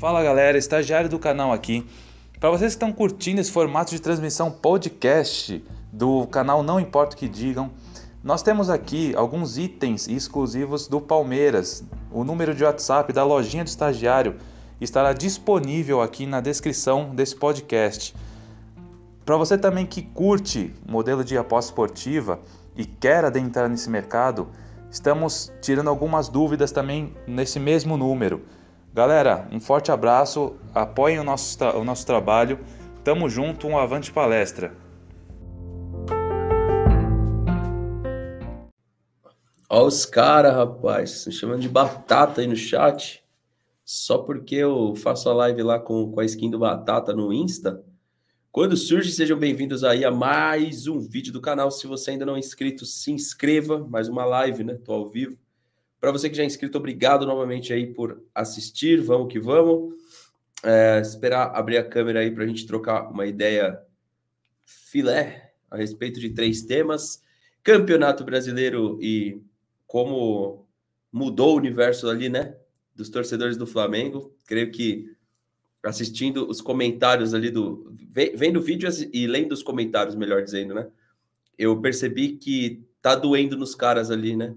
Fala galera, estagiário do canal aqui. Para vocês que estão curtindo esse formato de transmissão podcast do canal Não Importa o que Digam, nós temos aqui alguns itens exclusivos do Palmeiras. O número de WhatsApp da lojinha do estagiário estará disponível aqui na descrição desse podcast. Para você também que curte modelo de aposta esportiva e quer adentrar nesse mercado, estamos tirando algumas dúvidas também nesse mesmo número. Galera, um forte abraço, apoiem o nosso, o nosso trabalho, tamo junto, um avante palestra. Olha os caras, rapaz, me chamando de batata aí no chat. Só porque eu faço a live lá com, com a skin do Batata no Insta. Quando surge, sejam bem-vindos aí a mais um vídeo do canal. Se você ainda não é inscrito, se inscreva. Mais uma live, né? Tô ao vivo. Para você que já é inscrito, obrigado novamente aí por assistir. Vamos que vamos. É, esperar abrir a câmera aí para a gente trocar uma ideia filé a respeito de três temas: Campeonato Brasileiro e como mudou o universo ali, né? Dos torcedores do Flamengo. Creio que assistindo os comentários ali do. vendo o vídeo e lendo os comentários, melhor dizendo, né? Eu percebi que tá doendo nos caras ali, né?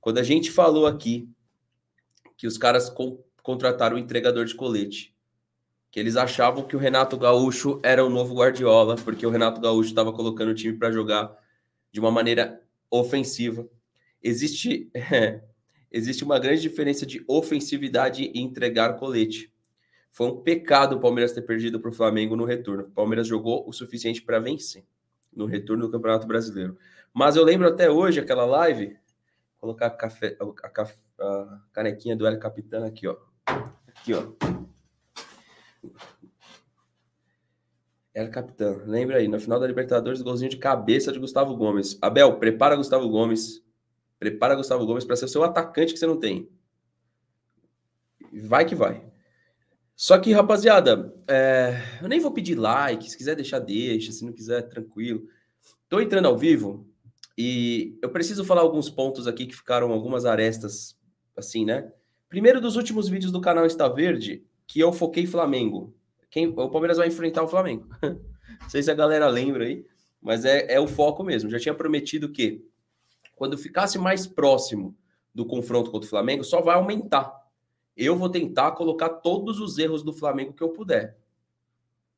Quando a gente falou aqui que os caras com, contrataram o entregador de colete, que eles achavam que o Renato Gaúcho era o novo Guardiola, porque o Renato Gaúcho estava colocando o time para jogar de uma maneira ofensiva. Existe, é, existe uma grande diferença de ofensividade e entregar colete. Foi um pecado o Palmeiras ter perdido para o Flamengo no retorno. O Palmeiras jogou o suficiente para vencer no retorno do Campeonato Brasileiro. Mas eu lembro até hoje aquela live colocar a, café, a, a, canequinha do El Capitão aqui, ó. Aqui, ó. El Capitão. Lembra aí, no final da Libertadores, golzinho de cabeça de Gustavo Gomes. Abel, prepara Gustavo Gomes. Prepara Gustavo Gomes para ser o seu atacante que você não tem. Vai que vai. Só que, rapaziada, é... eu nem vou pedir like. Se quiser deixar, deixa. Se não quiser, tranquilo. Tô entrando ao vivo e eu preciso falar alguns pontos aqui que ficaram algumas arestas, assim, né? Primeiro dos últimos vídeos do canal Está Verde, que eu foquei Flamengo. Quem, o Palmeiras vai enfrentar o Flamengo. Não sei se a galera lembra aí, mas é, é o foco mesmo. Já tinha prometido que quando ficasse mais próximo do confronto contra o Flamengo, só vai aumentar. Eu vou tentar colocar todos os erros do Flamengo que eu puder.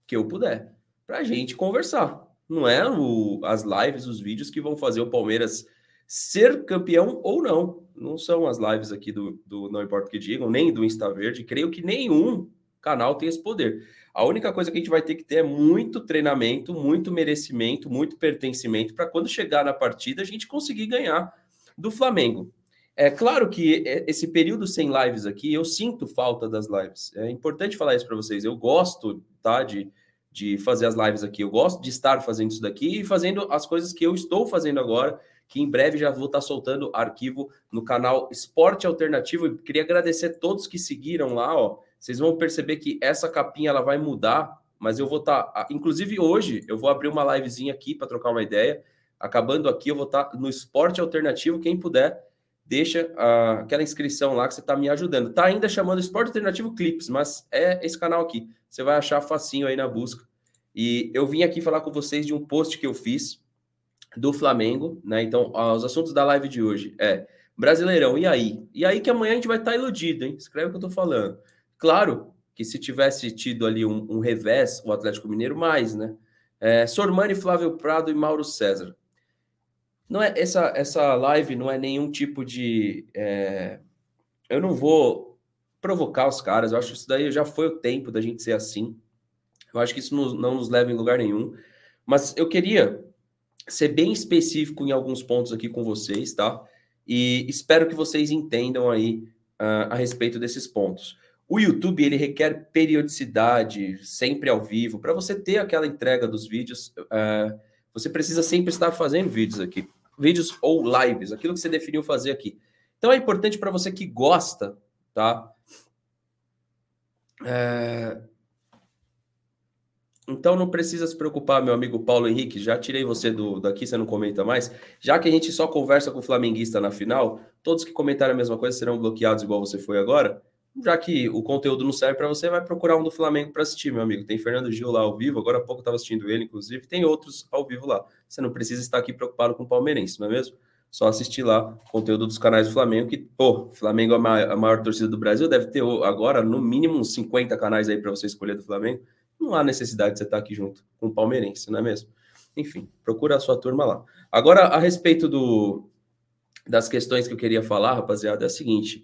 Que eu puder. Pra gente conversar. Não é o, as lives, os vídeos que vão fazer o Palmeiras ser campeão ou não. Não são as lives aqui do, do Não Importa o que digam, nem do Insta Verde. Creio que nenhum canal tem esse poder. A única coisa que a gente vai ter que ter é muito treinamento, muito merecimento, muito pertencimento para quando chegar na partida a gente conseguir ganhar do Flamengo. É claro que esse período sem lives aqui, eu sinto falta das lives. É importante falar isso para vocês. Eu gosto, tá, de, de fazer as lives aqui. Eu gosto de estar fazendo isso daqui e fazendo as coisas que eu estou fazendo agora, que em breve já vou estar soltando arquivo no canal Esporte Alternativo. E queria agradecer a todos que seguiram lá, ó. Vocês vão perceber que essa capinha ela vai mudar, mas eu vou estar, inclusive hoje, eu vou abrir uma livezinha aqui para trocar uma ideia. Acabando aqui, eu vou estar no Esporte Alternativo. Quem puder, deixa uh, aquela inscrição lá que você está me ajudando. Tá ainda chamando Esporte Alternativo Clips, mas é esse canal aqui. Você vai achar facinho aí na busca. E eu vim aqui falar com vocês de um post que eu fiz do Flamengo, né? Então, os assuntos da live de hoje é Brasileirão, e aí? E aí que amanhã a gente vai estar tá iludido, hein? Escreve o que eu tô falando. Claro que se tivesse tido ali um, um revés, o Atlético Mineiro, mais, né? É, Sormani, Flávio Prado e Mauro César. Não é essa essa live não é nenhum tipo de é, eu não vou provocar os caras. Eu acho que isso daí já foi o tempo da gente ser assim. Eu acho que isso não, não nos leva em lugar nenhum. Mas eu queria ser bem específico em alguns pontos aqui com vocês, tá? E espero que vocês entendam aí uh, a respeito desses pontos. O YouTube ele requer periodicidade, sempre ao vivo, para você ter aquela entrega dos vídeos. Uh, você precisa sempre estar fazendo vídeos aqui, vídeos ou lives, aquilo que você definiu fazer aqui. Então é importante para você que gosta, tá? É... Então não precisa se preocupar, meu amigo Paulo Henrique. Já tirei você do daqui, você não comenta mais. Já que a gente só conversa com o flamenguista na final, todos que comentaram a mesma coisa serão bloqueados igual você foi agora. já que o conteúdo não serve para você, vai procurar um do Flamengo para assistir, meu amigo. Tem Fernando Gil lá ao vivo, agora há pouco estava assistindo ele, inclusive, tem outros ao vivo lá. Você não precisa estar aqui preocupado com o palmeirense, não é mesmo? Só assistir lá conteúdo dos canais do Flamengo, que, pô, Flamengo é a maior, a maior torcida do Brasil, deve ter agora no mínimo uns 50 canais aí para você escolher do Flamengo. Não há necessidade de você estar aqui junto com o palmeirense, não é mesmo? Enfim, procura a sua turma lá. Agora, a respeito do, das questões que eu queria falar, rapaziada, é a seguinte.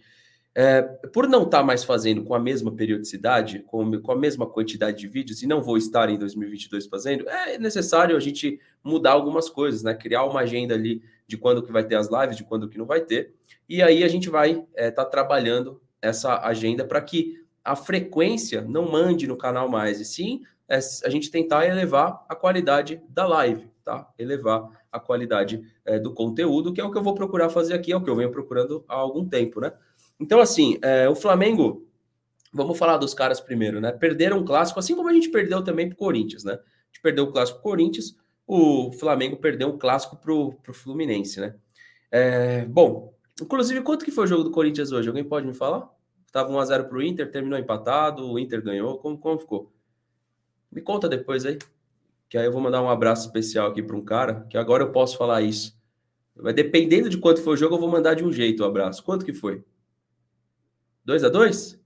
É, por não estar tá mais fazendo com a mesma periodicidade, com, com, a mesma quantidade de vídeos, e não vou estar em 2022 fazendo, é necessário a gente mudar algumas coisas, né? Criar uma agenda ali de quando que vai ter as lives, de quando que não vai ter. E aí a gente vai estar é, tá trabalhando essa agenda para que a frequência não mande no canal mais, e sim é, a gente tentar elevar a qualidade da live, tá? Elevar a qualidade é, do conteúdo, que é o que eu vou procurar fazer aqui, é o que eu venho procurando há algum tempo, né? Então, assim, é, o Flamengo, vamos falar dos caras primeiro, né? Perderam um clássico, assim como a gente perdeu também para o Corinthians, né? A gente perdeu o clássico pro Corinthians, o Flamengo perdeu um clássico pro, pro Fluminense, né? É, bom, inclusive, quanto que foi o jogo do Corinthians hoje? Alguém pode me falar? Estava 1x0 pro Inter, terminou empatado, o Inter ganhou, como, como ficou? Me conta depois aí, que aí eu vou mandar um abraço especial aqui para um cara, que agora eu posso falar isso. Mas dependendo de quanto foi o jogo, eu vou mandar de um jeito o abraço. Quanto que foi? 2 a 2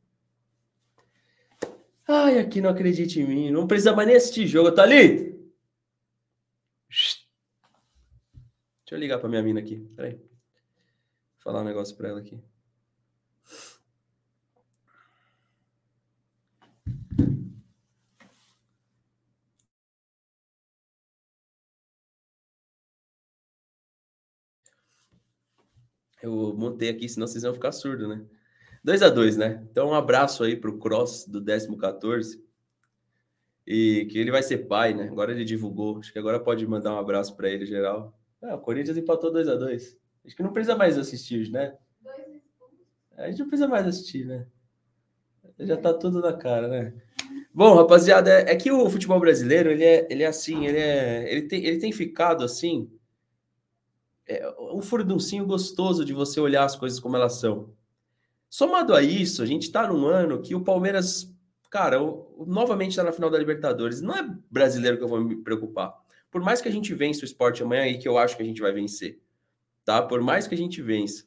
Ai, aqui não acredite em mim. Não precisa mais nem assistir jogo. Tá ali? Deixa eu ligar para minha mina aqui. Peraí. Vou falar um negócio para ela aqui. Eu montei aqui, senão vocês vão ficar surdo, né? 2 a 2 né? Então, um abraço aí para o Cross do 14 e que ele vai ser pai, né? Agora ele divulgou. Acho que agora pode mandar um abraço para ele, geral. Ah, o Corinthians empatou 2 a 2 Acho que não precisa mais assistir, né? A gente não precisa mais assistir, né? Já tá tudo na cara, né? Bom, rapaziada, é, é que o futebol brasileiro, ele é, ele é assim, ele é, ele tem, ele tem ficado assim, é um furduncinho gostoso de você olhar as coisas como elas são. Somado a isso, a gente está num ano que o Palmeiras, cara, o, novamente está na final da Libertadores. Não é brasileiro que eu vou me preocupar. Por mais que a gente vença o esporte amanhã, aí que eu acho que a gente vai vencer. Tá? Por mais que a gente vença.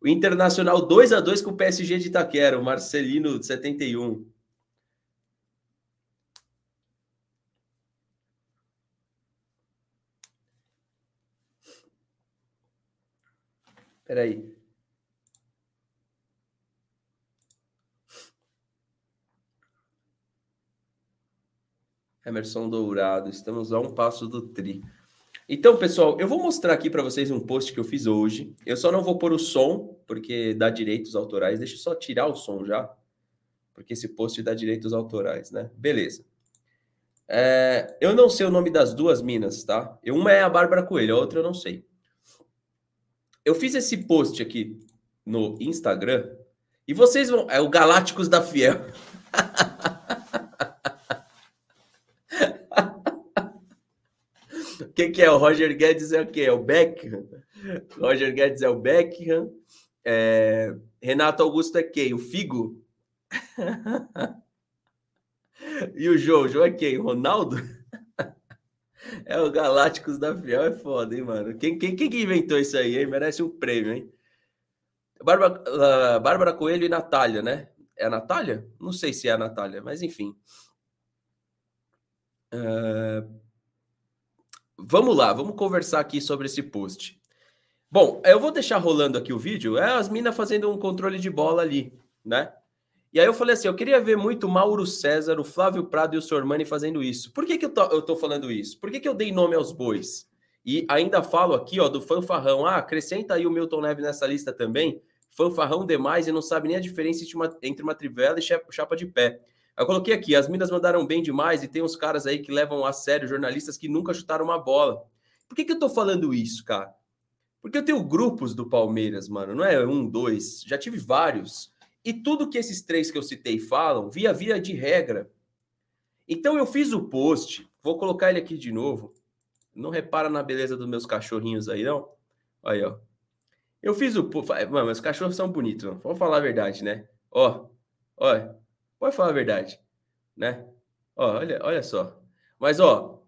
O Internacional 2 a 2 com o PSG de Itaquera, o Marcelino de 71. Peraí. Emerson Dourado, estamos a um passo do tri. Então, pessoal, eu vou mostrar aqui para vocês um post que eu fiz hoje. Eu só não vou pôr o som, porque dá direitos autorais. Deixa eu só tirar o som já, porque esse post dá direitos autorais, né? Beleza. É, eu não sei o nome das duas minas, tá? Uma é a Bárbara Coelho, a outra eu não sei. Eu fiz esse post aqui no Instagram e vocês vão. É o Galácticos da Fiel. que, que é? O Roger Guedes é o quê? É o Beckham? Roger Guedes é o Beckham. É... Renato Augusto é quem? O Figo? e o João? O João é quem? Ronaldo? é o Galácticos da Fiel, é foda, hein, mano? Quem, quem, quem que inventou isso aí, hein? Merece um prêmio, hein? Bárbara, uh, Bárbara Coelho e Natália, né? É a Natália? Não sei se é a Natália, mas enfim. Uh, Vamos lá, vamos conversar aqui sobre esse post. Bom, eu vou deixar rolando aqui o vídeo, é as minas fazendo um controle de bola ali, né? E aí eu falei assim, eu queria ver muito Mauro César, o Flávio Prado e o Sormani fazendo isso. Por que, que eu, tô, eu tô falando isso? Por que, que eu dei nome aos bois? E ainda falo aqui, ó, do fanfarrão. Ah, acrescenta aí o Milton Neves nessa lista também. Fanfarrão demais e não sabe nem a diferença entre uma, entre uma trivela e chapa de pé. Eu coloquei aqui, as minas mandaram bem demais e tem uns caras aí que levam a sério jornalistas que nunca chutaram uma bola. Por que, que eu tô falando isso, cara? Porque eu tenho grupos do Palmeiras, mano, não é um, dois, já tive vários. E tudo que esses três que eu citei falam, via via de regra. Então eu fiz o post, vou colocar ele aqui de novo. Não repara na beleza dos meus cachorrinhos aí, não? Aí, ó. Eu fiz o post. Mano, meus cachorros são bonitos, vamos falar a verdade, né? Ó, Olha, pode falar a verdade, né? Ó, olha, olha só. Mas, ó,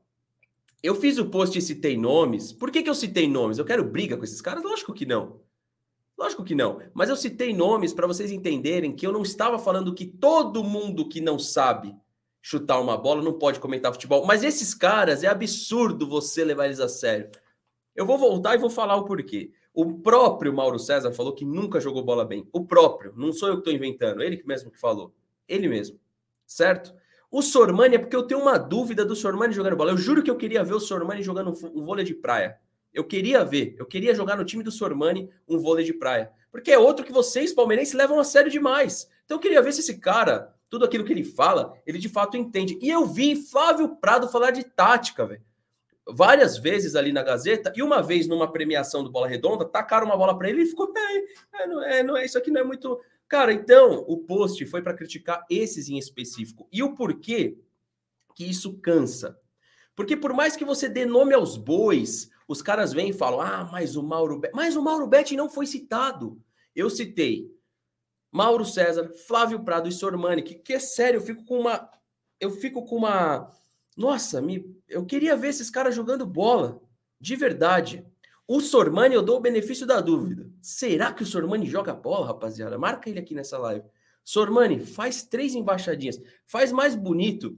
eu fiz o post e citei nomes. Por que, que eu citei nomes? Eu quero briga com esses caras? Lógico que não. Lógico que não. Mas eu citei nomes para vocês entenderem que eu não estava falando que todo mundo que não sabe chutar uma bola não pode comentar futebol. Mas esses caras, é absurdo você levar eles a sério. Eu vou voltar e vou falar o porquê. O próprio Mauro César falou que nunca jogou bola bem. O próprio, não sou eu que estou inventando, ele mesmo que falou. Ele mesmo. Certo? O Sormani é porque eu tenho uma dúvida do Sormani jogando bola. Eu juro que eu queria ver o Sormani jogando um vôlei de praia. Eu queria ver, eu queria jogar no time do Sormani um vôlei de praia. Porque é outro que vocês, palmeirenses, levam a sério demais. Então eu queria ver se esse cara, tudo aquilo que ele fala, ele de fato entende. E eu vi Flávio Prado falar de tática, velho. Várias vezes ali na Gazeta, e uma vez numa premiação do Bola Redonda, tacaram uma bola para ele e ficou, é, é, não é, não é, isso aqui não é muito. Cara, então o post foi para criticar esses em específico. E o porquê que isso cansa? Porque por mais que você dê nome aos bois, os caras vêm e falam: ah, mas o Mauro Betti. Mas o Mauro Betti não foi citado. Eu citei Mauro César, Flávio Prado e Sormani, que, que é sério, eu fico com uma. Eu fico com uma. Nossa, me, eu queria ver esses caras jogando bola. De verdade. O Sormani, eu dou o benefício da dúvida. Será que o Sormani joga bola, rapaziada? Marca ele aqui nessa live. Sormani, faz três embaixadinhas. Faz mais bonito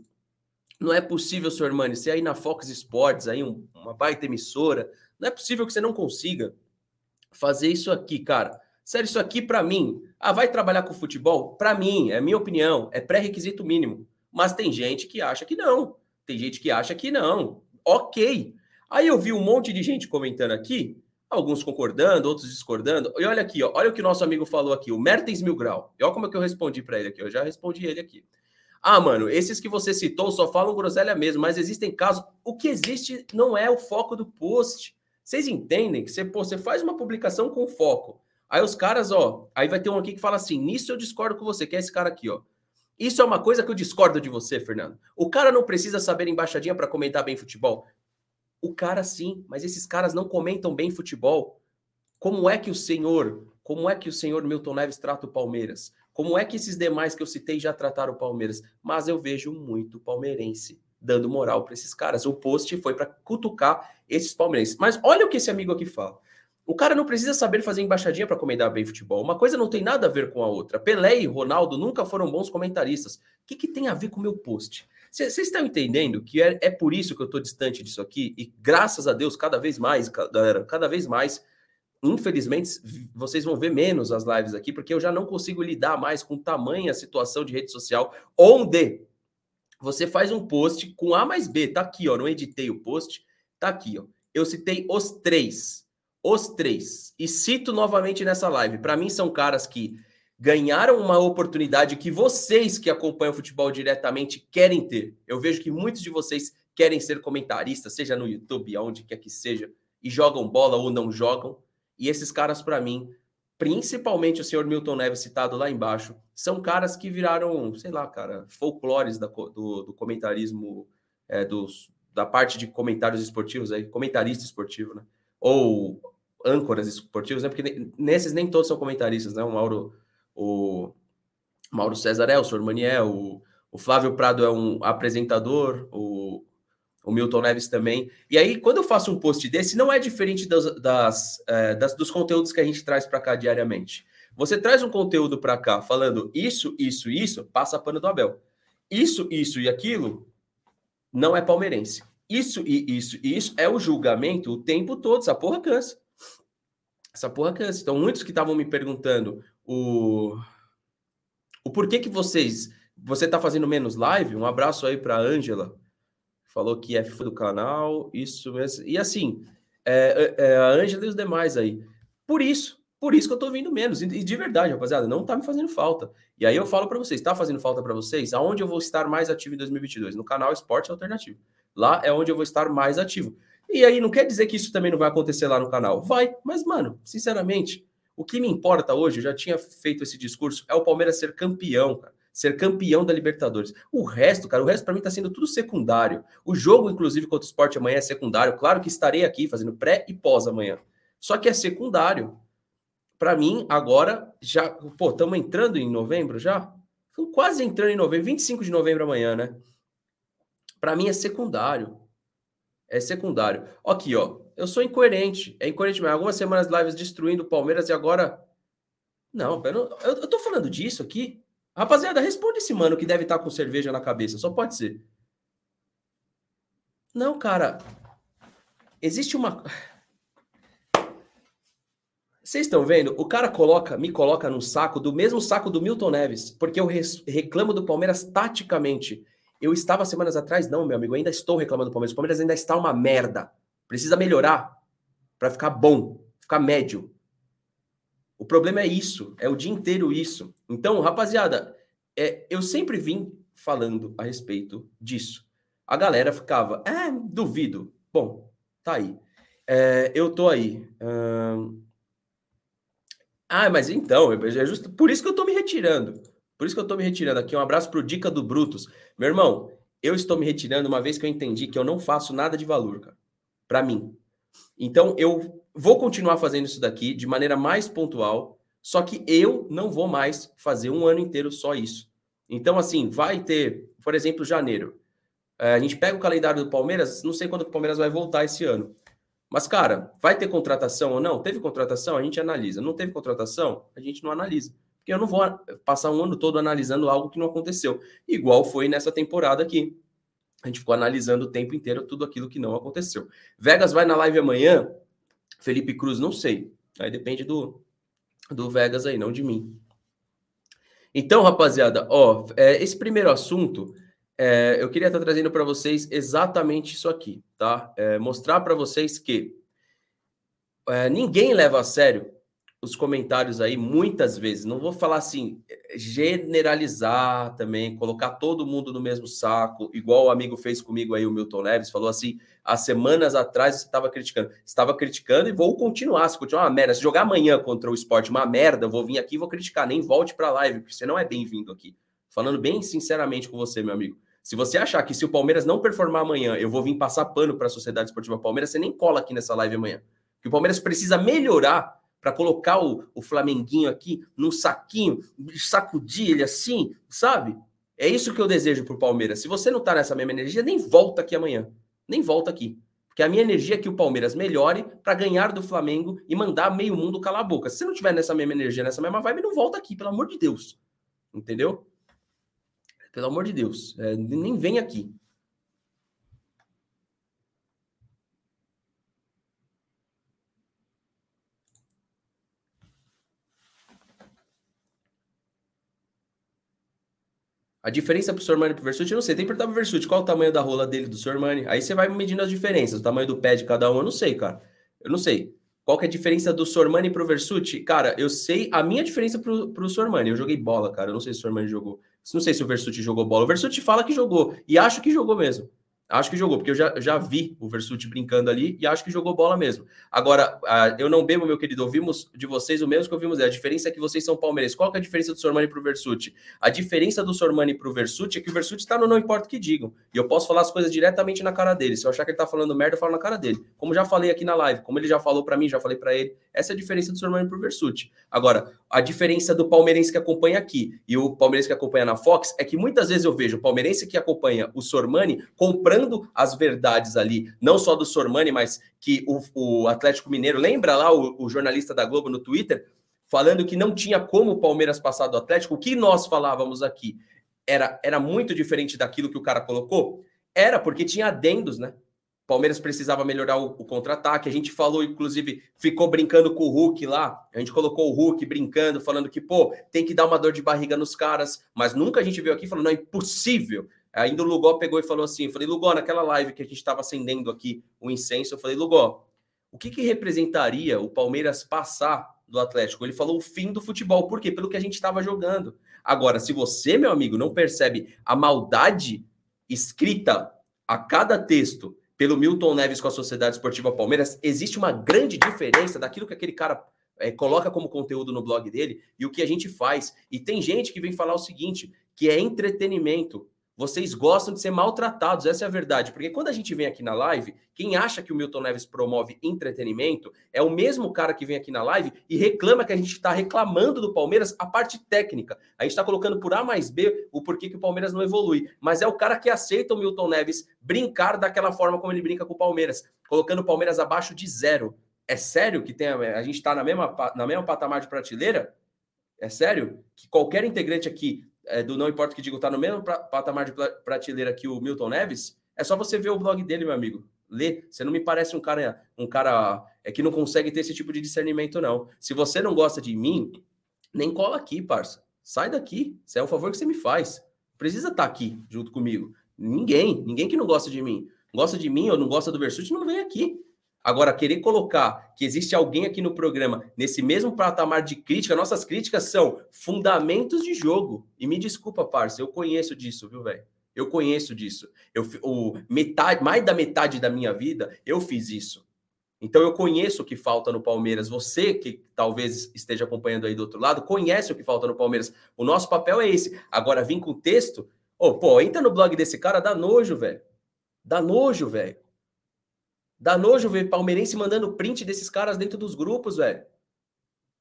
não é possível, senhor Mani, você aí na Fox Sports, aí um, uma baita emissora, não é possível que você não consiga fazer isso aqui, cara. Sério, isso aqui para mim, ah, vai trabalhar com futebol? Para mim, é minha opinião, é pré-requisito mínimo. Mas tem gente que acha que não. Tem gente que acha que não. Ok. Aí eu vi um monte de gente comentando aqui, alguns concordando, outros discordando. E olha aqui, ó, olha o que o nosso amigo falou aqui, o Mertens Mil Grau. E olha como é que eu respondi para ele aqui, eu já respondi ele aqui. Ah, mano, esses que você citou só falam groselha mesmo, mas existem casos. O que existe não é o foco do post. Vocês entendem que você, pô, você faz uma publicação com foco. Aí os caras, ó, aí vai ter um aqui que fala assim: nisso eu discordo com você, que é esse cara aqui, ó. Isso é uma coisa que eu discordo de você, Fernando. O cara não precisa saber embaixadinha para comentar bem futebol. O cara sim, mas esses caras não comentam bem futebol. Como é que o senhor, como é que o senhor Milton Neves trata o Palmeiras? Como é que esses demais que eu citei já trataram o Palmeiras? Mas eu vejo muito palmeirense dando moral para esses caras. O post foi para cutucar esses palmeirenses. Mas olha o que esse amigo aqui fala. O cara não precisa saber fazer embaixadinha para comentar bem futebol. Uma coisa não tem nada a ver com a outra. Pelé e Ronaldo nunca foram bons comentaristas. O que, que tem a ver com o meu post? Vocês estão entendendo que é, é por isso que eu estou distante disso aqui? E graças a Deus, cada vez mais, galera, cada vez mais infelizmente, vocês vão ver menos as lives aqui, porque eu já não consigo lidar mais com tamanha situação de rede social, onde você faz um post com A mais B, tá aqui, ó, não editei o post, tá aqui, ó. Eu citei os três, os três, e cito novamente nessa live. Para mim, são caras que ganharam uma oportunidade que vocês que acompanham o futebol diretamente querem ter. Eu vejo que muitos de vocês querem ser comentaristas, seja no YouTube, aonde quer que seja, e jogam bola ou não jogam. E esses caras, para mim, principalmente o senhor Milton Neves citado lá embaixo, são caras que viraram, sei lá, cara, folclores da, do, do, comentarismo, é, dos, da parte de comentários esportivos, aí, comentarista esportivo, né? Ou âncoras esportivos, né? Porque nesses nem todos são comentaristas, né? O Mauro, o Mauro César é, o senhor Maniel, o, o Flávio Prado é um apresentador, o o Milton Neves também. E aí, quando eu faço um post desse, não é diferente das, das, é, das dos conteúdos que a gente traz para cá diariamente. Você traz um conteúdo para cá falando isso, isso, isso, passa pano do Abel. Isso, isso e aquilo não é palmeirense. Isso e isso e isso é o julgamento o tempo todo. Essa porra cansa. Essa porra cansa. Então, muitos que estavam me perguntando o, o porquê que vocês. Você está fazendo menos live? Um abraço aí para Ângela, falou que é fã do canal, isso mesmo. E assim, é, é, é a Ângela e os demais aí. Por isso, por isso que eu tô vindo menos. E de verdade, rapaziada, não tá me fazendo falta. E aí eu falo para vocês, tá fazendo falta para vocês? Aonde eu vou estar mais ativo em 2022? No canal Esporte Alternativo. Lá é onde eu vou estar mais ativo. E aí não quer dizer que isso também não vai acontecer lá no canal. Vai, mas mano, sinceramente, o que me importa hoje, eu já tinha feito esse discurso, é o Palmeiras ser campeão, cara ser campeão da Libertadores. O resto, cara, o resto para mim está sendo tudo secundário. O jogo, inclusive, contra o esporte amanhã é secundário. Claro que estarei aqui fazendo pré e pós amanhã. Só que é secundário. Para mim, agora, já. Pô, estamos entrando em novembro já? quase entrando em novembro, 25 de novembro amanhã, né? Para mim é secundário. É secundário. Aqui, ó. Eu sou incoerente. É incoerente mesmo. Algumas semanas lives destruindo o Palmeiras e agora. Não, eu, eu, eu tô falando disso aqui. Rapaziada, responde esse mano que deve estar tá com cerveja na cabeça. Só pode ser. Não, cara. Existe uma. Vocês estão vendo? O cara coloca, me coloca no saco do mesmo saco do Milton Neves, porque eu reclamo do Palmeiras taticamente. Eu estava semanas atrás, não, meu amigo, ainda estou reclamando do Palmeiras. O Palmeiras ainda está uma merda. Precisa melhorar para ficar bom, ficar médio. O problema é isso, é o dia inteiro isso. Então, rapaziada, é, eu sempre vim falando a respeito disso. A galera ficava, é, duvido. Bom, tá aí. É, eu tô aí. Hum... Ah, mas então, é justo por isso que eu tô me retirando. Por isso que eu tô me retirando aqui. Um abraço pro Dica do Brutus. Meu irmão, eu estou me retirando uma vez que eu entendi que eu não faço nada de valor, cara. Pra mim. Então, eu vou continuar fazendo isso daqui de maneira mais pontual, só que eu não vou mais fazer um ano inteiro só isso. Então, assim, vai ter, por exemplo, janeiro. É, a gente pega o calendário do Palmeiras, não sei quando o Palmeiras vai voltar esse ano. Mas, cara, vai ter contratação ou não? Teve contratação? A gente analisa. Não teve contratação? A gente não analisa. Porque eu não vou passar um ano todo analisando algo que não aconteceu. Igual foi nessa temporada aqui. A gente ficou analisando o tempo inteiro tudo aquilo que não aconteceu. Vegas vai na live amanhã. Felipe Cruz, não sei. Aí depende do, do Vegas aí, não de mim. Então, rapaziada, ó, é, esse primeiro assunto é, eu queria estar trazendo para vocês exatamente isso aqui, tá? É, mostrar para vocês que é, ninguém leva a sério os comentários aí, muitas vezes. Não vou falar assim, generalizar também, colocar todo mundo no mesmo saco, igual o amigo fez comigo aí, o Milton Neves, falou assim: há semanas atrás você estava criticando. Estava criticando e vou continuar. Se continuar uma merda, se jogar amanhã contra o esporte uma merda, eu vou vir aqui e vou criticar. Nem volte para a live, porque você não é bem-vindo aqui. Falando bem sinceramente com você, meu amigo. Se você achar que se o Palmeiras não performar amanhã, eu vou vir passar pano para a Sociedade Esportiva Palmeiras, você nem cola aqui nessa live amanhã. Que o Palmeiras precisa melhorar para colocar o, o Flamenguinho aqui num saquinho, sacudir ele assim, sabe? É isso que eu desejo para o Palmeiras. Se você não está nessa mesma energia, nem volta aqui amanhã. Nem volta aqui. Porque a minha energia é que o Palmeiras melhore para ganhar do Flamengo e mandar meio mundo calar a boca. Se você não tiver nessa mesma energia, nessa mesma vibe, não volta aqui, pelo amor de Deus. Entendeu? Pelo amor de Deus, é, nem vem aqui. A diferença pro Sormani pro Versuti, eu não sei. Tem que perguntar pro Versuti qual o tamanho da rola dele do Sormani. Aí você vai medindo as diferenças. O tamanho do pé de cada um, eu não sei, cara. Eu não sei. Qual que é a diferença do Sormani pro Versuti? Cara, eu sei a minha diferença pro, pro Sormani. Eu joguei bola, cara. Eu não sei se o Sormani jogou. Não sei se o Versuti jogou bola. O Versuti fala que jogou. E acho que jogou mesmo. Acho que jogou, porque eu já, já vi o Versuti brincando ali e acho que jogou bola mesmo. Agora, eu não bebo, meu querido, ouvimos de vocês o mesmo que ouvimos. A diferença é que vocês são palmeirenses. Qual é a diferença do Sormani para o Versuti? A diferença do Sormani para o Versuti é que o Versuti está no não importa o que digam. E eu posso falar as coisas diretamente na cara dele. Se eu achar que ele está falando merda, eu falo na cara dele. Como já falei aqui na live, como ele já falou para mim, já falei para ele. Essa é a diferença do Sormani para o Versuti. Agora, a diferença do palmeirense que acompanha aqui e o palmeirense que acompanha na Fox é que muitas vezes eu vejo o palmeirense que acompanha o Sormani comprando as verdades ali, não só do Sormani, mas que o, o Atlético Mineiro, lembra lá o, o, jornalista da Globo no Twitter, falando que não tinha como o Palmeiras passar do Atlético, o que nós falávamos aqui era, era muito diferente daquilo que o cara colocou? Era porque tinha adendos, né? Palmeiras precisava melhorar o, o contra-ataque. A gente falou, inclusive, ficou brincando com o Hulk lá. A gente colocou o Hulk brincando, falando que, pô, tem que dar uma dor de barriga nos caras. Mas nunca a gente veio aqui falando, não, é impossível. Ainda o Lugó pegou e falou assim: eu falei, Lugó, naquela live que a gente estava acendendo aqui o incenso, eu falei, Lugó, o que, que representaria o Palmeiras passar do Atlético? Ele falou o fim do futebol. Por quê? Pelo que a gente estava jogando. Agora, se você, meu amigo, não percebe a maldade escrita a cada texto pelo Milton Neves com a Sociedade Esportiva Palmeiras, existe uma grande diferença daquilo que aquele cara é, coloca como conteúdo no blog dele e o que a gente faz. E tem gente que vem falar o seguinte, que é entretenimento. Vocês gostam de ser maltratados, essa é a verdade. Porque quando a gente vem aqui na live, quem acha que o Milton Neves promove entretenimento é o mesmo cara que vem aqui na live e reclama que a gente está reclamando do Palmeiras a parte técnica. A gente está colocando por A mais B o porquê que o Palmeiras não evolui. Mas é o cara que aceita o Milton Neves brincar daquela forma como ele brinca com o Palmeiras, colocando o Palmeiras abaixo de zero. É sério que tem a, a gente está na mesma, na mesma patamar de prateleira? É sério que qualquer integrante aqui é, do Não Importa o que Digo está no mesmo patamar de prateleira que o Milton Neves, é só você ver o blog dele, meu amigo. Lê. Você não me parece um cara, um cara é, que não consegue ter esse tipo de discernimento, não. Se você não gosta de mim, nem cola aqui, parça. Sai daqui. Isso é um favor que você me faz. Precisa estar tá aqui junto comigo. Ninguém, ninguém que não gosta de mim. Gosta de mim ou não gosta do Versuti, não vem aqui. Agora, querer colocar que existe alguém aqui no programa nesse mesmo patamar de crítica, nossas críticas são fundamentos de jogo. E me desculpa, parça, eu conheço disso, viu, velho? Eu conheço disso. Eu, o, metade, mais da metade da minha vida, eu fiz isso. Então eu conheço o que falta no Palmeiras. Você que talvez esteja acompanhando aí do outro lado, conhece o que falta no Palmeiras. O nosso papel é esse. Agora, vir com texto, oh, pô, entra no blog desse cara, dá nojo, velho. Dá nojo, velho. Dá nojo ver palmeirense mandando print desses caras dentro dos grupos, velho.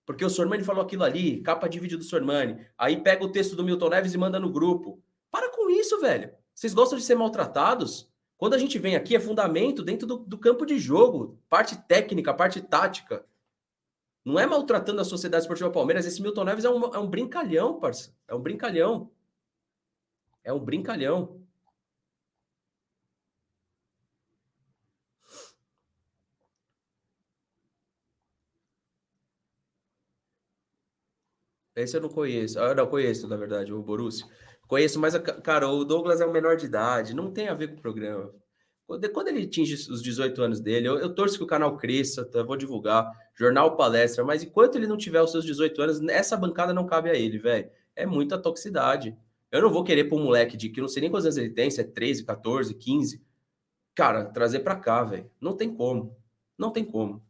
Porque o Sormani falou aquilo ali, capa de vídeo do Sormani. Aí pega o texto do Milton Neves e manda no grupo. Para com isso, velho. Vocês gostam de ser maltratados? Quando a gente vem aqui, é fundamento dentro do, do campo de jogo, parte técnica, parte tática. Não é maltratando a Sociedade Esportiva Palmeiras. Esse Milton Neves é um, é um brincalhão, parça. É um brincalhão. É um brincalhão. Esse eu não conheço. Ah, não, conheço, na verdade, o Borussia. Conheço, mas, cara, o Douglas é um menor de idade, não tem a ver com o programa. Quando, quando ele atinge os 18 anos dele, eu, eu torço que o canal cresça, tá? vou divulgar, jornal palestra, mas enquanto ele não tiver os seus 18 anos, essa bancada não cabe a ele, velho. É muita toxicidade. Eu não vou querer para um moleque de que não sei nem quantos anos ele tem, se é 13, 14, 15. Cara, trazer para cá, velho. Não tem como. Não tem como.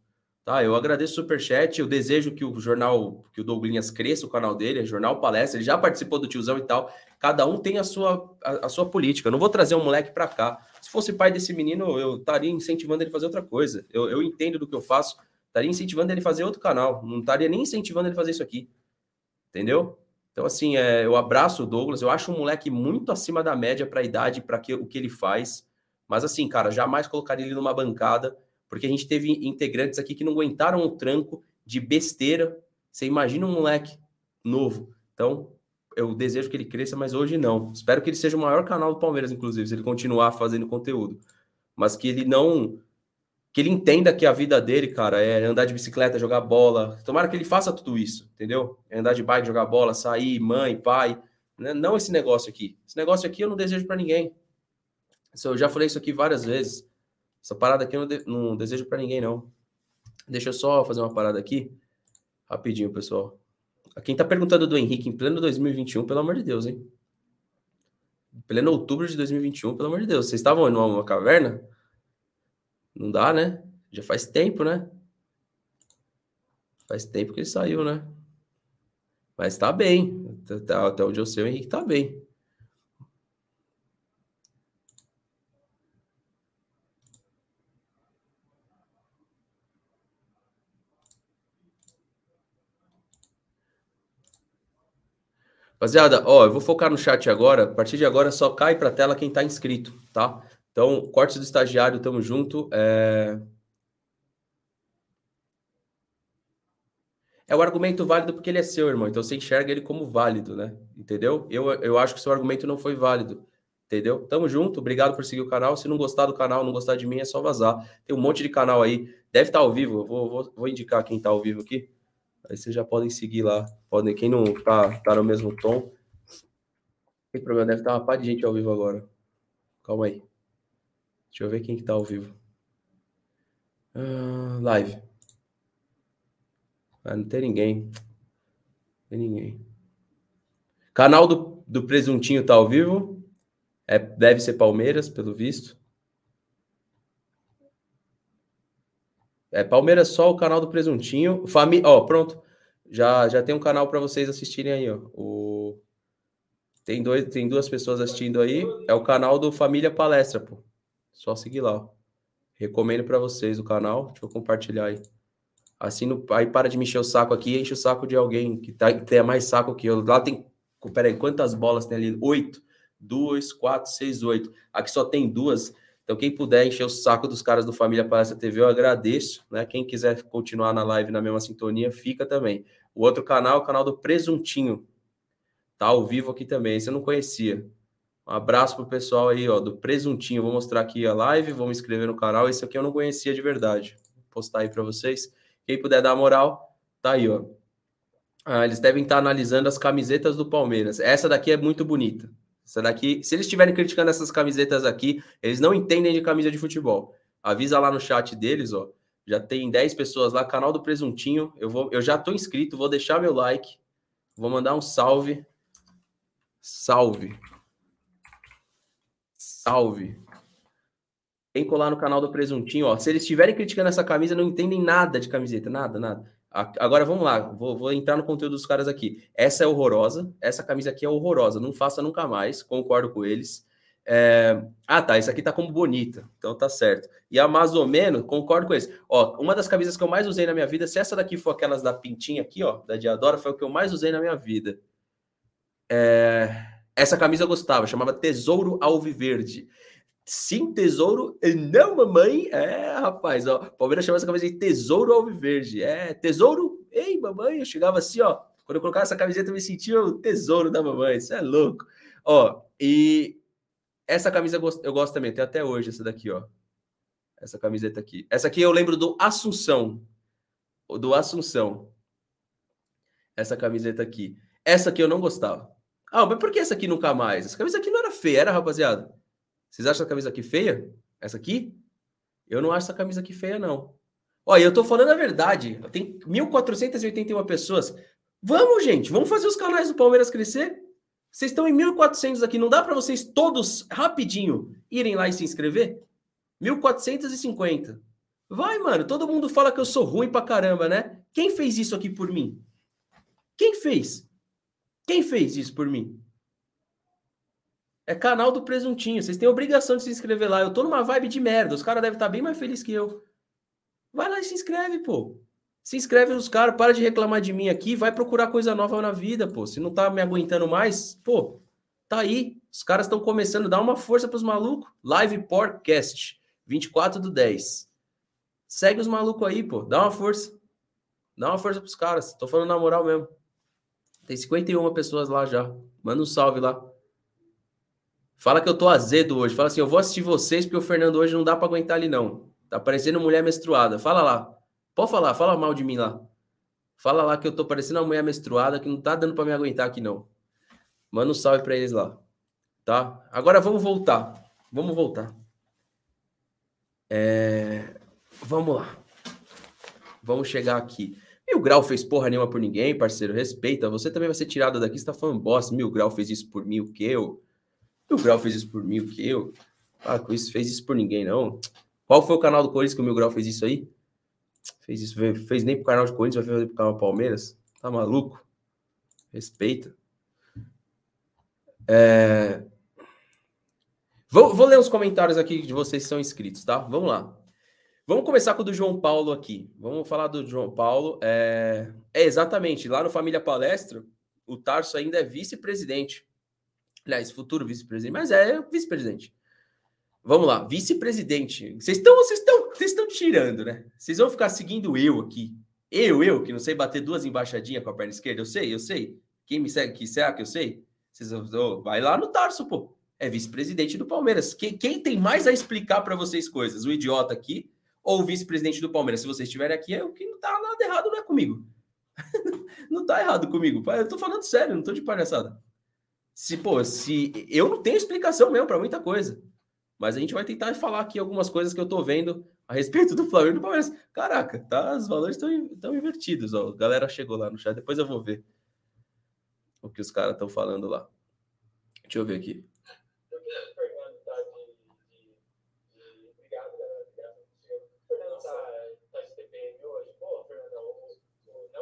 Tá, eu agradeço o superchat, eu desejo que o jornal, que o Douglinhas cresça o canal dele, é Jornal Palestra, ele já participou do tiozão e tal. Cada um tem a sua, a, a sua política. Eu não vou trazer um moleque para cá. Se fosse pai desse menino, eu estaria incentivando ele a fazer outra coisa. Eu, eu entendo do que eu faço, estaria incentivando ele a fazer outro canal. Não estaria nem incentivando ele a fazer isso aqui. Entendeu? Então, assim, é, eu abraço o Douglas, eu acho um moleque muito acima da média para a idade, para o que ele faz. Mas, assim, cara, jamais colocaria ele numa bancada porque a gente teve integrantes aqui que não aguentaram o tranco de besteira. Você imagina um moleque novo. Então, eu desejo que ele cresça, mas hoje não. Espero que ele seja o maior canal do Palmeiras, inclusive, se ele continuar fazendo conteúdo. Mas que ele não. Que ele entenda que a vida dele, cara, é andar de bicicleta, jogar bola. Tomara que ele faça tudo isso, entendeu? É andar de bike, jogar bola, sair, mãe, pai. Né? Não esse negócio aqui. Esse negócio aqui eu não desejo para ninguém. Eu já falei isso aqui várias vezes. Essa parada aqui eu não, de, não desejo para ninguém, não. Deixa eu só fazer uma parada aqui. Rapidinho, pessoal. Quem tá perguntando do Henrique em pleno 2021, pelo amor de Deus, hein? Pleno outubro de 2021, pelo amor de Deus. Vocês estavam em uma caverna? Não dá, né? Já faz tempo, né? Faz tempo que ele saiu, né? Mas tá bem. Até, até onde eu sei, o Henrique tá bem. Rapaziada, ó, eu vou focar no chat agora. A partir de agora só cai para tela quem está inscrito, tá? Então, cortes do estagiário, tamo junto. É... é o argumento válido porque ele é seu, irmão. Então você enxerga ele como válido, né? Entendeu? Eu, eu acho que seu argumento não foi válido. Entendeu? Tamo junto. Obrigado por seguir o canal. Se não gostar do canal, não gostar de mim, é só vazar. Tem um monte de canal aí. Deve estar tá ao vivo. vou, vou, vou indicar quem está ao vivo aqui. Aí vocês já podem seguir lá. Podem, quem não tá, tá no mesmo tom. Tem problema, deve estar uma pá de gente ao vivo agora. Calma aí. Deixa eu ver quem que tá ao vivo. Uh, live. Ah, não tem ninguém. Não tem ninguém. Canal do, do Presuntinho tá ao vivo. É, deve ser Palmeiras, pelo visto. É Palmeiras só o canal do Presuntinho. Família, ó, pronto. Já já tem um canal para vocês assistirem aí, ó. O Tem, dois, tem duas pessoas assistindo aí. É o canal do Família Palestra, pô. Só seguir lá. Ó. Recomendo para vocês o canal. Deixa eu compartilhar aí. Assim, no, aí para de mexer o saco aqui enche o saco de alguém que, tá, que tenha mais saco que eu. Lá tem. Peraí, quantas bolas tem ali? Oito. Duas, quatro, seis, oito. Aqui só tem duas. Então, quem puder encher o saco dos caras do Família Palestra TV, eu agradeço. Né? Quem quiser continuar na live na mesma sintonia, fica também. O outro canal é o canal do Presuntinho. Tá ao vivo aqui também. Esse eu não conhecia. Um abraço pro pessoal aí, ó, do Presuntinho. Vou mostrar aqui a live, vou me inscrever no canal. Esse aqui eu não conhecia de verdade. Vou postar aí para vocês. Quem puder dar moral, tá aí, ó. Ah, eles devem estar analisando as camisetas do Palmeiras. Essa daqui é muito bonita. Essa daqui, se eles estiverem criticando essas camisetas aqui, eles não entendem de camisa de futebol. Avisa lá no chat deles, ó. Já tem 10 pessoas lá, canal do Presuntinho. Eu vou, eu já tô inscrito, vou deixar meu like. Vou mandar um salve. Salve. Salve. Vem colar no canal do Presuntinho, ó. Se eles estiverem criticando essa camisa, não entendem nada de camiseta, nada, nada. Agora vamos lá, vou, vou, entrar no conteúdo dos caras aqui. Essa é horrorosa, essa camisa aqui é horrorosa, não faça nunca mais, concordo com eles. É... Ah, tá, essa aqui tá como bonita, então tá certo. E a mais ou menos, concordo com eles. Ó, uma das camisas que eu mais usei na minha vida, se essa daqui for aquelas da Pintinha aqui, ó, da Diadora, foi o que eu mais usei na minha vida. É... Essa camisa eu gostava, chamava Tesouro Alviverde. Sim, tesouro, não, mamãe. É, rapaz, ó. Palmeiras chama essa camisa de tesouro alviverde. É, tesouro? Ei, mamãe. Eu chegava assim, ó. Quando eu colocava essa camiseta, eu me sentia o tesouro da mamãe. Isso é louco. Ó, e essa camisa eu gosto, eu gosto também. Tem até hoje essa daqui, ó. Essa camiseta aqui. Essa aqui eu lembro do Assunção. Do Assunção. Essa camiseta aqui. Essa aqui eu não gostava. Ah, mas por que essa aqui nunca mais? Essa camisa aqui não era feia, era, rapaziada? Vocês acham essa camisa aqui feia? Essa aqui? Eu não acho essa camisa aqui feia, não. Olha, eu tô falando a verdade. Tem 1.481 pessoas. Vamos, gente, vamos fazer os canais do Palmeiras crescer. Vocês estão em 1.400 aqui. Não dá para vocês todos, rapidinho, irem lá e se inscrever? 1.450. Vai, mano. Todo mundo fala que eu sou ruim pra caramba, né? Quem fez isso aqui por mim? Quem fez? Quem fez isso por mim? É canal do Presuntinho. Vocês têm obrigação de se inscrever lá. Eu tô numa vibe de merda. Os caras devem estar bem mais felizes que eu. Vai lá e se inscreve, pô. Se inscreve nos caras, para de reclamar de mim aqui, vai procurar coisa nova na vida, pô. Se não tá me aguentando mais, pô, tá aí. Os caras estão começando, dá uma força pros malucos. Live Podcast, 24 do 10. Segue os malucos aí, pô. Dá uma força. Dá uma força pros caras. Tô falando na moral mesmo. Tem 51 pessoas lá já. Manda um salve lá. Fala que eu tô azedo hoje. Fala assim, eu vou assistir vocês porque o Fernando hoje não dá para aguentar ali não. Tá parecendo mulher menstruada. Fala lá. Pode falar, fala mal de mim lá. Fala lá que eu tô parecendo uma mulher menstruada que não tá dando para me aguentar aqui não. Manda um salve para eles lá. Tá? Agora vamos voltar. Vamos voltar. É... Vamos lá. Vamos chegar aqui. Mil Grau fez porra nenhuma por ninguém, parceiro. Respeita. Você também vai ser tirado daqui. Você tá falando bosta. Mil Grau fez isso por mim, o que eu? O Grau fez isso por mim, o que eu? Ah, com isso fez isso por ninguém, não. Qual foi o canal do Corinthians que o Mil Grau fez isso aí? Fez isso, fez nem pro canal de Corinthians, vai fazer pro canal Palmeiras? Tá maluco? Respeita. É... Vou, vou ler os comentários aqui de vocês que são inscritos, tá? Vamos lá. Vamos começar com o do João Paulo aqui. Vamos falar do João Paulo. É, é exatamente, lá no Família Palestra, o Tarso ainda é vice-presidente. Aliás, futuro vice-presidente, mas é vice-presidente. Vamos lá, vice-presidente. Vocês estão vocês estão vocês estão tirando, né? Vocês vão ficar seguindo eu aqui. Eu, eu, que não sei bater duas embaixadinhas com a perna esquerda, eu sei, eu sei. Quem me segue que será que eu sei? Vocês vão, vai lá no Tarso, pô. É vice-presidente do Palmeiras. Quem, quem tem mais a explicar para vocês coisas? O idiota aqui ou o vice-presidente do Palmeiras? Se vocês estiverem aqui, é o que não tá nada errado, não é comigo. não tá errado comigo. Eu tô falando sério, não tô de palhaçada. Se, pô, se. Eu não tenho explicação mesmo para muita coisa. Mas a gente vai tentar falar aqui algumas coisas que eu tô vendo a respeito do Flamengo e do Palmeiras. Caraca, tá? Os valores estão invertidos, ó. A galera chegou lá no chat, depois eu vou ver o que os caras estão falando lá. Deixa eu ver aqui.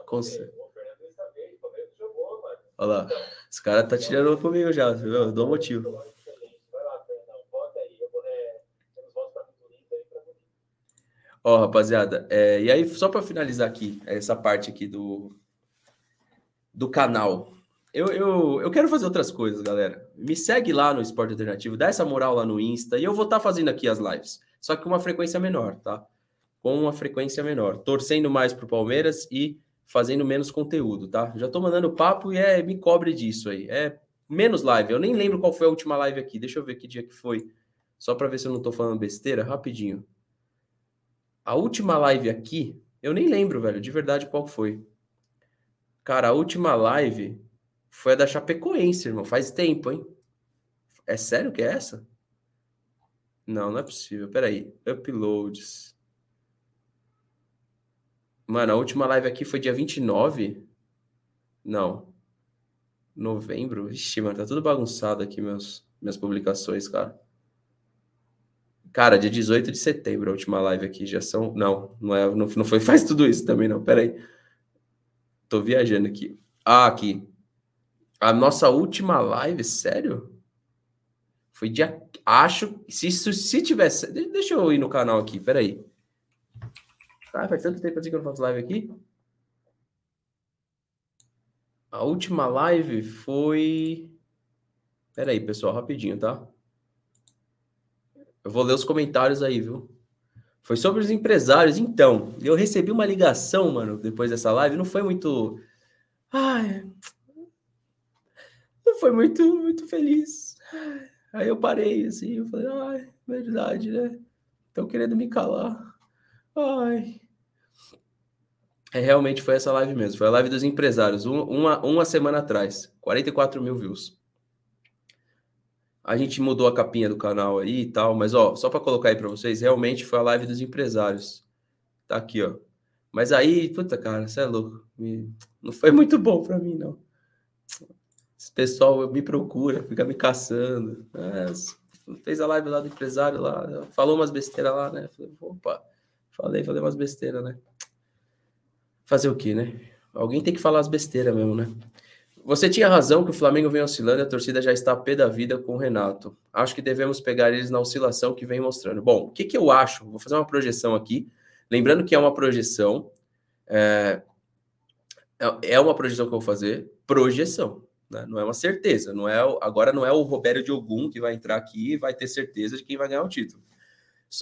Com certeza. Olha lá. Os caras tá tirando comigo já, viu? Eu dou motivo. Ó, rapaziada, é, e aí, só para finalizar aqui, essa parte aqui do, do canal. Eu, eu, eu quero fazer outras coisas, galera. Me segue lá no Esporte Alternativo, dá essa moral lá no Insta, e eu vou estar tá fazendo aqui as lives. Só que com uma frequência menor, tá? Com uma frequência menor. Torcendo mais pro Palmeiras e fazendo menos conteúdo, tá? Já tô mandando papo e é, me cobre disso aí. É menos live. Eu nem lembro qual foi a última live aqui. Deixa eu ver que dia que foi. Só para ver se eu não tô falando besteira, rapidinho. A última live aqui, eu nem lembro, velho, de verdade qual foi. Cara, a última live foi a da Chapecoense, irmão. Faz tempo, hein? É sério que é essa? Não, não é possível. Peraí. Uploads. Mano, a última live aqui foi dia 29? Não. Novembro? Ixi, mano, tá tudo bagunçado aqui meus, minhas publicações, cara. Cara, dia 18 de setembro, a última live aqui. Já são. Não, não, é, não, não foi faz tudo isso também, não. Pera aí. Tô viajando aqui. Ah, aqui. A nossa última live, sério? Foi dia. Acho. Se, se tivesse. Deixa eu ir no canal aqui, pera aí. Ah, faz tanto tempo assim que eu não faço live aqui. A última live foi. Pera aí, pessoal, rapidinho, tá? Eu vou ler os comentários aí, viu? Foi sobre os empresários. Então, eu recebi uma ligação, mano, depois dessa live. Não foi muito. Ai. Não foi muito, muito feliz. Aí eu parei, assim, eu falei, ai, verdade, né? Estão querendo me calar. Ai. É, realmente foi essa live mesmo. Foi a live dos empresários, uma, uma semana atrás. 44 mil views. A gente mudou a capinha do canal aí e tal, mas ó, só para colocar aí para vocês, realmente foi a live dos empresários. Tá aqui, ó. Mas aí, puta cara, você é louco. Não foi muito bom para mim, não. Esse pessoal me procura, fica me caçando. É, fez a live lá do empresário lá, falou umas besteiras lá, né? Falei, opa, falei, falei umas besteiras, né? Fazer o quê, né? Alguém tem que falar as besteiras mesmo, né? Você tinha razão que o Flamengo vem oscilando e a torcida já está a pé da vida com o Renato. Acho que devemos pegar eles na oscilação que vem mostrando. Bom, o que, que eu acho? Vou fazer uma projeção aqui. Lembrando que é uma projeção. É, é, uma projeção que eu vou fazer. Projeção. Né? Não é uma certeza. Não é Agora não é o Roberto Diogun que vai entrar aqui e vai ter certeza de quem vai ganhar o título.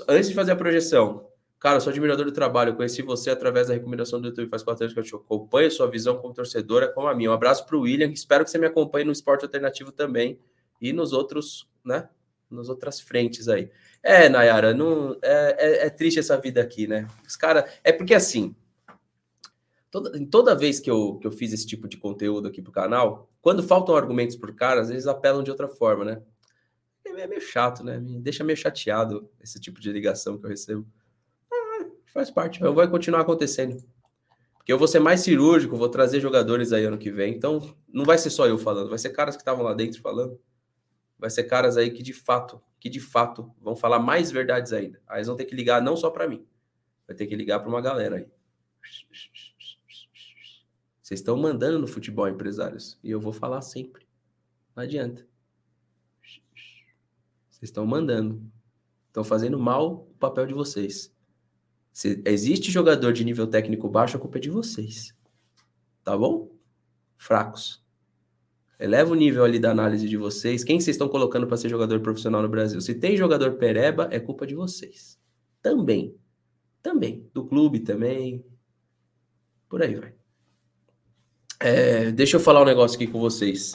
Antes de fazer a projeção, Cara, sou admirador do trabalho. conheci você através da recomendação do YouTube faz quatro anos que eu te acompanho. Sua visão como torcedora como a minha. Um abraço para o William. Espero que você me acompanhe no esporte alternativo também e nos outros, né? Nas outras frentes aí. É, Nayara, não, é, é, é triste essa vida aqui, né? Os caras. É porque assim. Toda, toda vez que eu, que eu fiz esse tipo de conteúdo aqui pro canal, quando faltam argumentos por cara, às vezes apelam de outra forma, né? É meio chato, né? Me deixa meio chateado esse tipo de ligação que eu recebo. Faz parte, vai continuar acontecendo. Porque eu vou ser mais cirúrgico, vou trazer jogadores aí ano que vem. Então, não vai ser só eu falando, vai ser caras que estavam lá dentro falando. Vai ser caras aí que de fato, que de fato vão falar mais verdades ainda. Aí eles vão ter que ligar não só para mim, vai ter que ligar para uma galera aí. Vocês estão mandando no futebol, empresários, e eu vou falar sempre. Não adianta. Vocês estão mandando. Estão fazendo mal o papel de vocês. Se existe jogador de nível técnico baixo, a culpa é de vocês. Tá bom? Fracos. Eleva o nível ali da análise de vocês. Quem vocês estão colocando para ser jogador profissional no Brasil? Se tem jogador pereba, é culpa de vocês. Também. Também. Do clube também. Por aí vai. É, deixa eu falar um negócio aqui com vocês.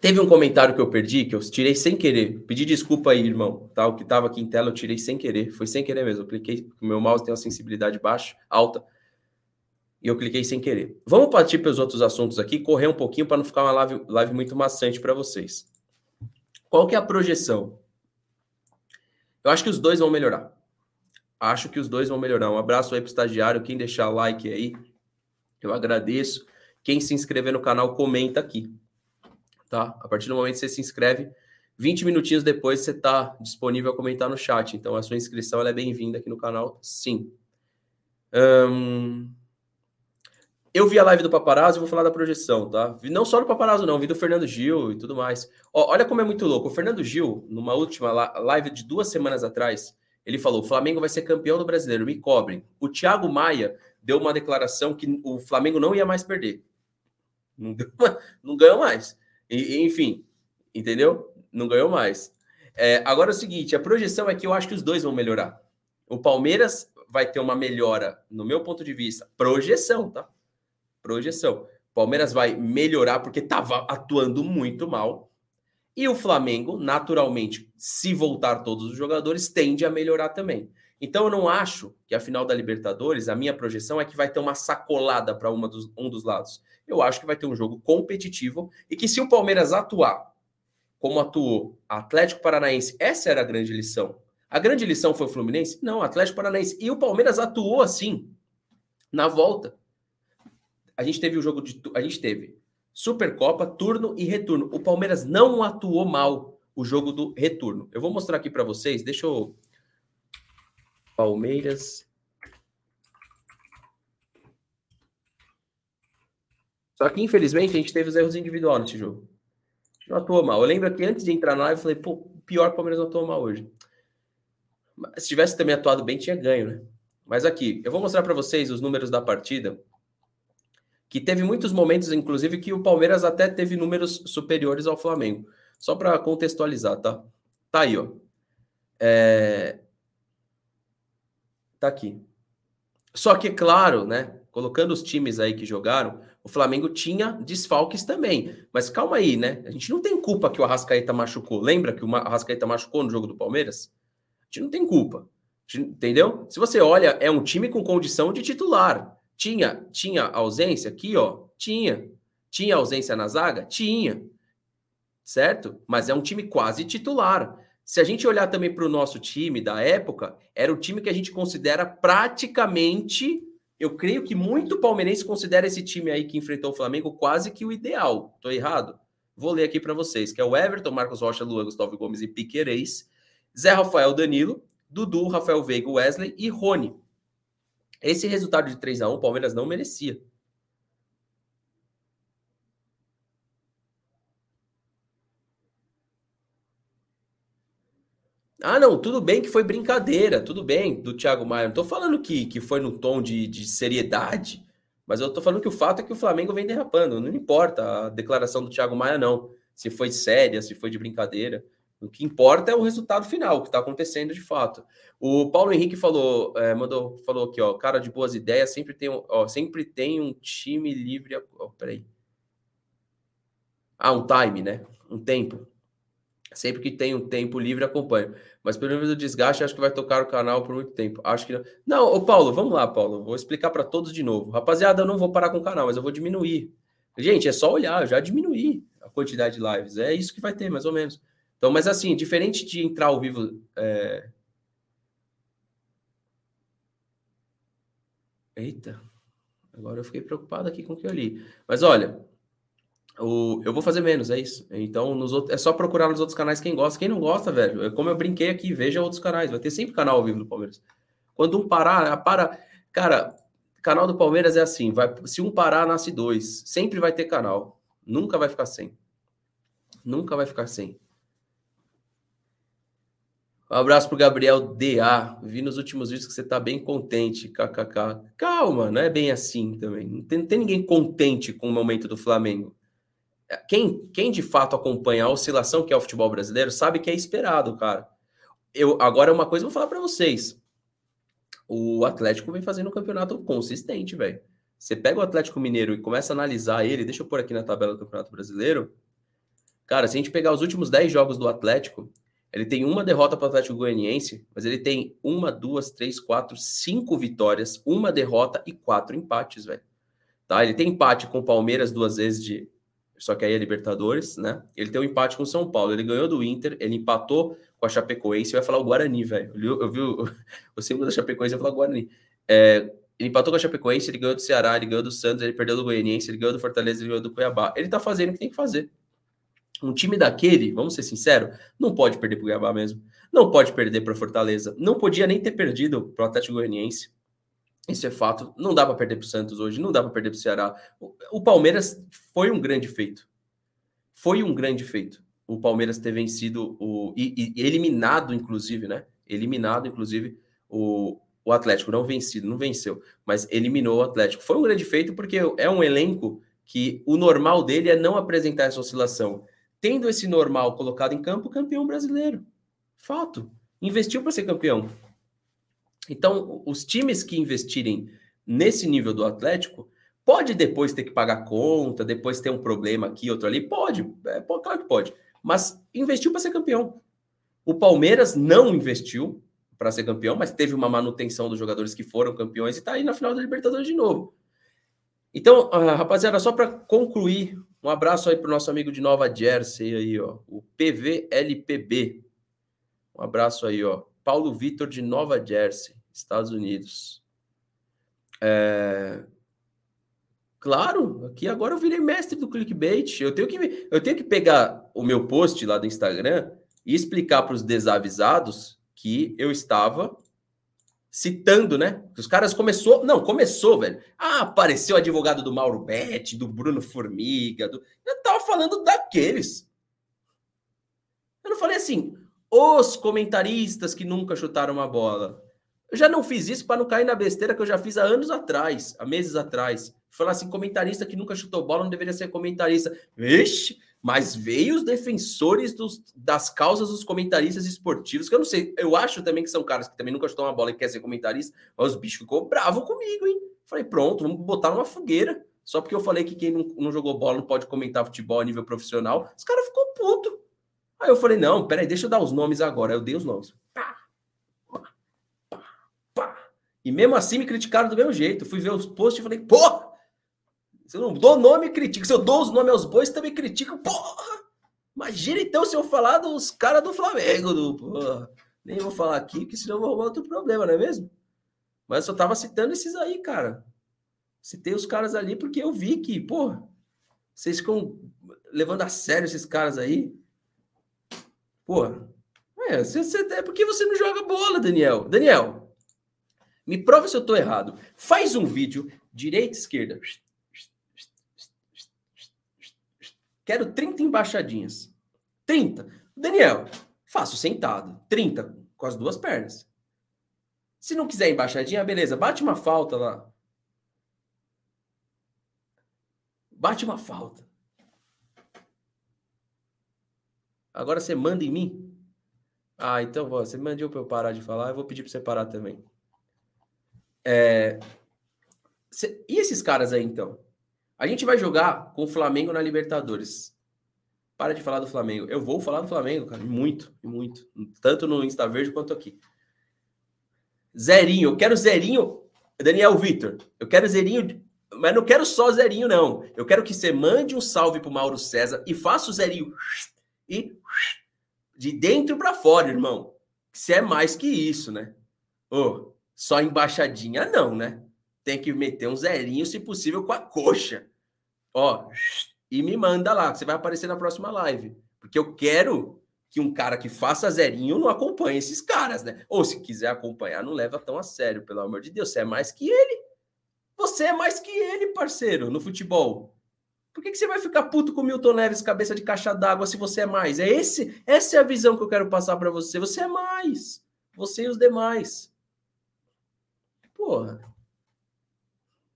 Teve um comentário que eu perdi, que eu tirei sem querer. Pedi desculpa aí, irmão. Tá? O que estava aqui em tela eu tirei sem querer. Foi sem querer mesmo. Eu cliquei, meu mouse tem uma sensibilidade baixa, alta. E eu cliquei sem querer. Vamos partir para os outros assuntos aqui, correr um pouquinho para não ficar uma live, live muito maçante para vocês. Qual que é a projeção? Eu acho que os dois vão melhorar. Acho que os dois vão melhorar. Um abraço aí para o estagiário. Quem deixar like aí, eu agradeço. Quem se inscrever no canal, comenta aqui tá? A partir do momento que você se inscreve, 20 minutinhos depois você está disponível a comentar no chat. Então a sua inscrição é bem-vinda aqui no canal, sim. Eu vi a live do Paparazzo e vou falar da projeção, tá? Não só do Paparazzo, não, vi do Fernando Gil e tudo mais. Ó, olha como é muito louco. O Fernando Gil, numa última live de duas semanas atrás, ele falou: o Flamengo vai ser campeão do brasileiro, me cobrem. O Thiago Maia deu uma declaração que o Flamengo não ia mais perder. Não, deu, não ganhou mais. E, enfim, entendeu? Não ganhou mais. É, agora é o seguinte: a projeção é que eu acho que os dois vão melhorar. O Palmeiras vai ter uma melhora, no meu ponto de vista, projeção, tá? projeção. Palmeiras vai melhorar porque estava atuando muito mal. E o Flamengo, naturalmente, se voltar todos os jogadores, tende a melhorar também. Então eu não acho que a final da Libertadores, a minha projeção é que vai ter uma sacolada para um dos lados. Eu acho que vai ter um jogo competitivo e que se o Palmeiras atuar como atuou Atlético Paranaense, essa era a grande lição. A grande lição foi o Fluminense? Não, Atlético Paranaense. E o Palmeiras atuou assim na volta a gente teve o jogo de. A gente teve Supercopa, turno e retorno. O Palmeiras não atuou mal o jogo do retorno. Eu vou mostrar aqui para vocês. Deixa eu. Palmeiras. Só que, infelizmente, a gente teve os erros individuais nesse jogo. Não atuou mal. Eu lembro que antes de entrar na live, eu falei, pô, pior que o Palmeiras não atuou mal hoje. Mas, se tivesse também atuado bem, tinha ganho, né? Mas aqui, eu vou mostrar para vocês os números da partida que teve muitos momentos, inclusive, que o Palmeiras até teve números superiores ao Flamengo. Só para contextualizar, tá? Tá aí, ó. É... Tá aqui. Só que, claro, né? Colocando os times aí que jogaram, o Flamengo tinha desfalques também. Mas calma aí, né? A gente não tem culpa que o Arrascaeta machucou. Lembra que o Arrascaeta machucou no jogo do Palmeiras? A gente não tem culpa. Entendeu? Se você olha, é um time com condição de titular. Tinha, tinha ausência aqui, ó. Tinha. Tinha ausência na zaga? Tinha. Certo? Mas é um time quase titular. Se a gente olhar também para o nosso time da época, era o time que a gente considera praticamente. Eu creio que muito palmeirense considera esse time aí que enfrentou o Flamengo quase que o ideal. Estou errado? Vou ler aqui para vocês, que é o Everton, Marcos Rocha, Luan, Gustavo Gomes e Piquerez, Zé Rafael Danilo, Dudu, Rafael Veiga, Wesley e Rony. Esse resultado de 3 a 1 o Palmeiras não merecia. Ah, não, tudo bem que foi brincadeira, tudo bem, do Thiago Maia. Não tô falando que, que foi no tom de, de seriedade, mas eu tô falando que o fato é que o Flamengo vem derrapando. Não importa a declaração do Thiago Maia, não. Se foi séria, se foi de brincadeira. O que importa é o resultado final, o que está acontecendo de fato. O Paulo Henrique falou, é, mandou, falou aqui, ó, cara de boas ideias, sempre tem, ó, sempre tem um time livre. Ó, peraí. Ah, um time, né? Um tempo. Sempre que tem um tempo livre, acompanho. Mas pelo menos o desgaste, acho que vai tocar o canal por muito tempo. Acho que não. Não, ô Paulo, vamos lá, Paulo. Vou explicar para todos de novo. Rapaziada, eu não vou parar com o canal, mas eu vou diminuir. Gente, é só olhar, eu já diminuí a quantidade de lives. É isso que vai ter, mais ou menos. Então, mas assim, diferente de entrar ao vivo. É... Eita, agora eu fiquei preocupado aqui com o que eu li. Mas olha, o... eu vou fazer menos, é isso. Então, nos outros... é só procurar nos outros canais quem gosta. Quem não gosta, velho, é como eu brinquei aqui, veja outros canais. Vai ter sempre canal ao vivo do Palmeiras. Quando um parar, para. Cara, canal do Palmeiras é assim: vai... se um parar, nasce dois. Sempre vai ter canal. Nunca vai ficar sem. Nunca vai ficar sem. Um abraço pro Gabriel DA. Vi nos últimos vídeos que você tá bem contente. KKK. Calma, não é bem assim também. Não tem, não tem ninguém contente com o momento do Flamengo. Quem, quem de fato acompanha a oscilação que é o futebol brasileiro sabe que é esperado, cara. Eu agora uma coisa eu vou falar para vocês. O Atlético vem fazendo um campeonato consistente, velho. Você pega o Atlético Mineiro e começa a analisar ele, deixa eu pôr aqui na tabela do Campeonato Brasileiro. Cara, se a gente pegar os últimos 10 jogos do Atlético, ele tem uma derrota para o Atlético Goianiense, mas ele tem uma, duas, três, quatro, cinco vitórias, uma derrota e quatro empates, velho. Tá? Ele tem empate com o Palmeiras duas vezes de. Só que aí é Libertadores, né? Ele tem um empate com o São Paulo. Ele ganhou do Inter, ele empatou com a Chapecoense. Vai falar o Guarani, velho. Eu vi o, o símbolo da Chapecoense, vai falar o Guarani. É, ele empatou com a Chapecoense, ele ganhou do Ceará, ele ganhou do Santos, ele perdeu do Goianiense, ele ganhou do Fortaleza, ele ganhou do Cuiabá. Ele tá fazendo o que tem que fazer. Um time daquele, vamos ser sinceros, não pode perder para o Cuiabá mesmo. Não pode perder para Fortaleza. Não podia nem ter perdido para o Atlético Goianiense. Isso é fato. Não dá para perder para o Santos hoje, não dá para perder para o Ceará. O Palmeiras foi um grande feito. Foi um grande feito. O Palmeiras ter vencido o. E, e eliminado, inclusive, né? Eliminado, inclusive, o, o Atlético. Não vencido, não venceu, mas eliminou o Atlético. Foi um grande feito porque é um elenco que o normal dele é não apresentar essa oscilação. Tendo esse normal colocado em campo, campeão brasileiro. Fato. Investiu para ser campeão. Então, os times que investirem nesse nível do Atlético, pode depois ter que pagar conta, depois ter um problema aqui, outro ali, pode, é, claro que pode, mas investiu para ser campeão. O Palmeiras não investiu para ser campeão, mas teve uma manutenção dos jogadores que foram campeões e está aí na final da Libertadores de novo. Então, uh, rapaziada, só para concluir, um abraço aí para o nosso amigo de Nova Jersey aí, ó, o PVLPB. Um abraço aí, ó. Paulo Vitor de Nova Jersey, Estados Unidos. É... Claro, aqui agora eu virei mestre do clickbait. Eu tenho que, eu tenho que pegar o meu post lá do Instagram e explicar para os desavisados que eu estava citando, né? Os caras começou, não, começou, velho. Ah, apareceu o advogado do Mauro Betti, do Bruno Formiga, do... eu tava falando daqueles. Eu não falei assim, os comentaristas que nunca chutaram uma bola. Eu já não fiz isso para não cair na besteira que eu já fiz há anos atrás, há meses atrás. Falar assim, comentarista que nunca chutou bola não deveria ser comentarista. Vixe, mas veio os defensores dos, das causas dos comentaristas esportivos, que eu não sei, eu acho também que são caras que também nunca chutou uma bola e quer ser comentarista, mas os bichos ficou bravo comigo, hein? Falei, pronto, vamos botar numa fogueira. Só porque eu falei que quem não, não jogou bola não pode comentar futebol a nível profissional, os caras ficou puto. Aí eu falei, não, peraí, deixa eu dar os nomes agora. Aí eu dei os nomes. Pá. E mesmo assim me criticaram do mesmo jeito. fui ver os posts e falei, porra! Se eu não dou nome, critico. Se eu dou os nomes aos bois, também critico. Porra! Imagina então se eu falar dos caras do Flamengo. Do, porra. Nem vou falar aqui, porque senão eu vou arrumar outro problema, não é mesmo? Mas eu só tava citando esses aí, cara. Citei os caras ali porque eu vi que, porra, vocês ficam levando a sério esses caras aí. Pô, é, você, você, é porque você não joga bola, Daniel. Daniel, me prova se eu tô errado. Faz um vídeo, direita, esquerda. Quero 30 embaixadinhas. 30. Daniel, faço sentado. 30 com as duas pernas. Se não quiser embaixadinha, beleza. Bate uma falta lá. Bate uma falta. Agora você manda em mim? Ah, então você mandou para eu parar de falar, eu vou pedir para você parar também. É... E esses caras aí, então? A gente vai jogar com o Flamengo na Libertadores. Para de falar do Flamengo. Eu vou falar do Flamengo, cara, muito, muito. Tanto no Insta Verde quanto aqui. Zerinho, eu quero zerinho. Daniel Vitor, eu quero zerinho, mas não quero só zerinho, não. Eu quero que você mande um salve pro Mauro César e faça o zerinho e de dentro para fora, irmão. Se é mais que isso, né? Oh, só embaixadinha não, né? Tem que meter um zerinho, se possível, com a coxa. Ó, e me manda lá, que você vai aparecer na próxima live. Porque eu quero que um cara que faça zerinho não acompanhe esses caras, né? Ou se quiser acompanhar, não leva tão a sério, pelo amor de Deus. Você é mais que ele. Você é mais que ele, parceiro, no futebol. Por que, que você vai ficar puto com o Milton Neves, cabeça de caixa d'água, se você é mais? É esse, essa é a visão que eu quero passar para você. Você é mais. Você e os demais. Porra.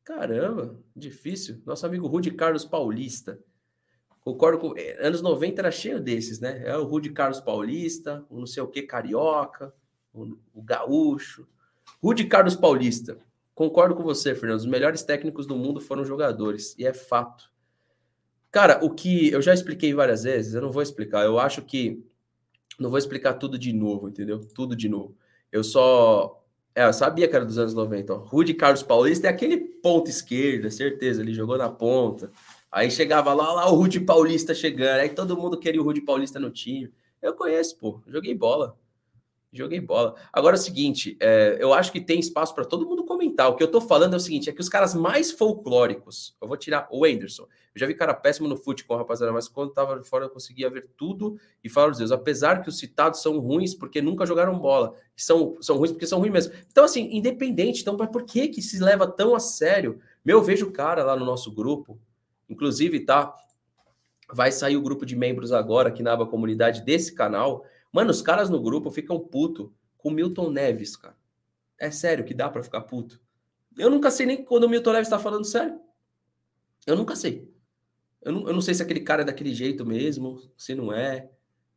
Caramba, difícil. Nosso amigo Rudy Carlos Paulista. Concordo com. Eh, anos 90 era cheio desses, né? É o Rudy Carlos Paulista, o não sei o que carioca, o, o gaúcho. Rudy Carlos Paulista. Concordo com você, Fernando. Os melhores técnicos do mundo foram jogadores. E é fato. Cara, o que eu já expliquei várias vezes, eu não vou explicar. Eu acho que não vou explicar tudo de novo, entendeu? Tudo de novo. Eu só. É, eu sabia que era dos anos 90. Ó. Rude Carlos Paulista é aquele ponta esquerda, certeza. Ele jogou na ponta. Aí chegava lá, lá o Rude Paulista chegando. Aí todo mundo queria o Rude Paulista no time. Eu conheço, pô. Joguei bola. Joguei bola. Agora é o seguinte: é, eu acho que tem espaço para todo mundo comentar. O que eu tô falando é o seguinte: é que os caras mais folclóricos, eu vou tirar o Anderson. Eu já vi cara péssimo no fute com a rapaziada, mas quando tava fora eu conseguia ver tudo e falar os Deus. Apesar que os citados são ruins porque nunca jogaram bola. São, são ruins porque são ruins mesmo. Então, assim, independente. Então, mas por que que se leva tão a sério? Meu, eu vejo cara lá no nosso grupo, inclusive, tá? Vai sair o grupo de membros agora aqui na aba comunidade desse canal. Mano, os caras no grupo ficam puto com Milton Neves, cara. É sério que dá para ficar puto. Eu nunca sei nem quando o Milton Neves está falando sério. Eu nunca sei. Eu não, eu não sei se aquele cara é daquele jeito mesmo, se não é.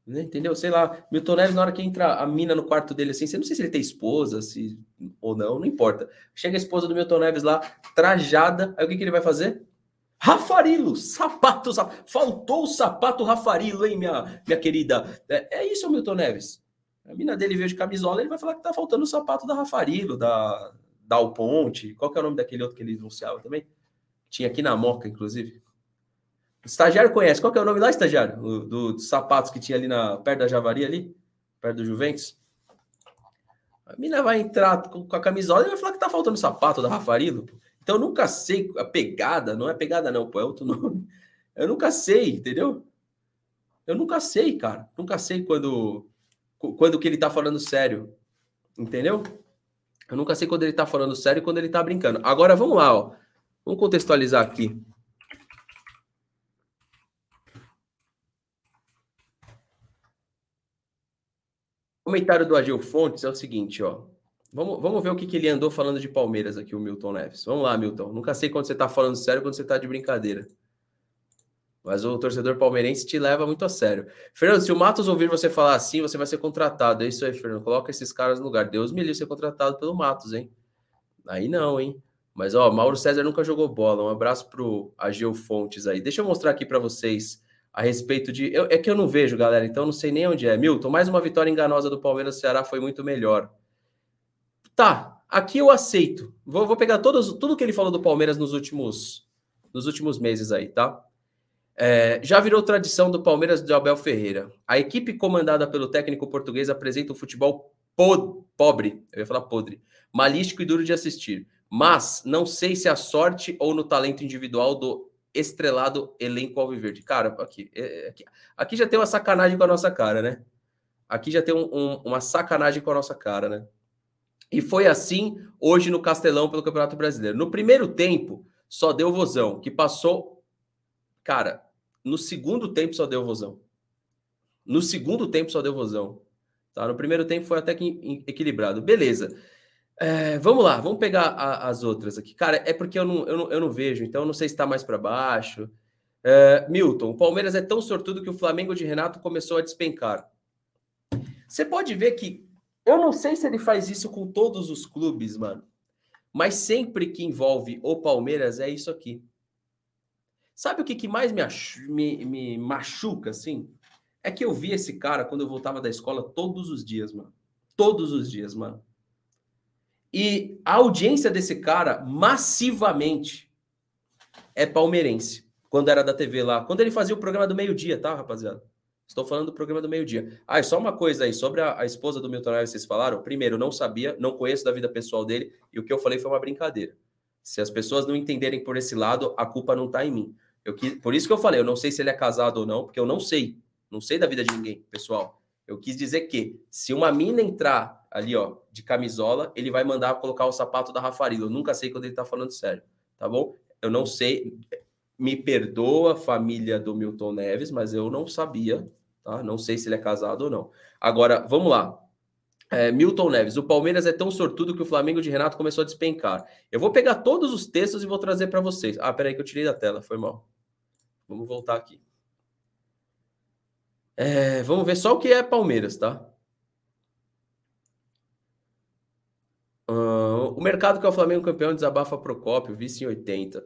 Né? Entendeu? Sei lá, Milton Neves, na hora que entra a mina no quarto dele assim, você não sei se ele tem esposa, se ou não, não importa. Chega a esposa do Milton Neves lá, trajada, aí o que, que ele vai fazer? Rafarilo, sapato, sapato, faltou o sapato Rafarilo, hein, minha, minha querida? É, é isso, Milton Neves. A mina dele veio de camisola, ele vai falar que tá faltando o sapato da Rafarilo, da, da Alponte. Qual que é o nome daquele outro que ele anunciava também? Tinha aqui na Moca, inclusive. Estagiário conhece. Qual que é o nome lá, estagiário? O, do, dos sapatos que tinha ali na, perto da Javari, ali? Perto do Juventus? A mina vai entrar com, com a camisola e vai falar que tá faltando sapato da Rafarilo. Então eu nunca sei a pegada, não é pegada não, pô, é outro nome. Eu nunca sei, entendeu? Eu nunca sei, cara. Nunca sei quando quando que ele tá falando sério. Entendeu? Eu nunca sei quando ele tá falando sério e quando ele tá brincando. Agora vamos lá, ó. Vamos contextualizar aqui. Comentário do Agil Fontes é o seguinte, ó. Vamos, vamos ver o que, que ele andou falando de Palmeiras aqui, o Milton Neves. Vamos lá, Milton. Nunca sei quando você tá falando sério quando você tá de brincadeira. Mas o torcedor palmeirense te leva muito a sério. Fernando, se o Matos ouvir você falar assim, você vai ser contratado. É isso aí, Fernando. Coloca esses caras no lugar. Deus me livre ser contratado pelo Matos, hein? Aí não, hein? Mas, ó, Mauro César nunca jogou bola. Um abraço pro Ageu Fontes aí. Deixa eu mostrar aqui para vocês a respeito de. Eu, é que eu não vejo, galera, então não sei nem onde é. Milton, mais uma vitória enganosa do Palmeiras. Ceará foi muito melhor. Tá, aqui eu aceito. Vou, vou pegar todos, tudo que ele falou do Palmeiras nos últimos, nos últimos meses aí, tá? É, já virou tradição do Palmeiras de Abel Ferreira. A equipe comandada pelo técnico português apresenta um futebol pod pobre, eu ia falar podre, malístico e duro de assistir. Mas não sei se a sorte ou no talento individual do estrelado elenco alviverde. Cara, aqui, é, é, aqui, aqui já tem uma sacanagem com a nossa cara, né? Aqui já tem um, um, uma sacanagem com a nossa cara, né? E foi assim hoje no Castelão pelo Campeonato Brasileiro. No primeiro tempo, só deu vozão, que passou Cara, no segundo tempo só deu vozão. No segundo tempo só deu vozão. Tá? No primeiro tempo foi até que equilibrado. Beleza. É, vamos lá, vamos pegar a, as outras aqui. Cara, é porque eu não, eu não, eu não vejo, então eu não sei se está mais para baixo. É, Milton, o Palmeiras é tão sortudo que o Flamengo de Renato começou a despencar. Você pode ver que eu não sei se ele faz isso com todos os clubes, mano. Mas sempre que envolve o Palmeiras é isso aqui. Sabe o que, que mais me, me, me machuca, assim? É que eu vi esse cara quando eu voltava da escola todos os dias, mano. Todos os dias, mano. E a audiência desse cara, massivamente, é palmeirense. Quando era da TV lá. Quando ele fazia o programa do meio-dia, tá, rapaziada? Estou falando do programa do meio-dia. Ah, e só uma coisa aí, sobre a, a esposa do Milton Neves, vocês falaram? Primeiro, não sabia, não conheço da vida pessoal dele, e o que eu falei foi uma brincadeira. Se as pessoas não entenderem por esse lado, a culpa não está em mim. Eu quis, por isso que eu falei, eu não sei se ele é casado ou não, porque eu não sei. Não sei da vida de ninguém, pessoal. Eu quis dizer que se uma mina entrar ali, ó, de camisola, ele vai mandar colocar o sapato da Rafarila. Eu nunca sei quando ele tá falando sério, tá bom? Eu não sei. Me perdoa, família do Milton Neves, mas eu não sabia, tá? Não sei se ele é casado ou não. Agora, vamos lá. É, Milton Neves, o Palmeiras é tão sortudo que o Flamengo de Renato começou a despencar. Eu vou pegar todos os textos e vou trazer para vocês. Ah, peraí que eu tirei da tela, foi mal. Vamos voltar aqui. É, vamos ver só o que é Palmeiras, tá? Uh, o mercado que é o Flamengo campeão desabafa Procópio, vice em 80.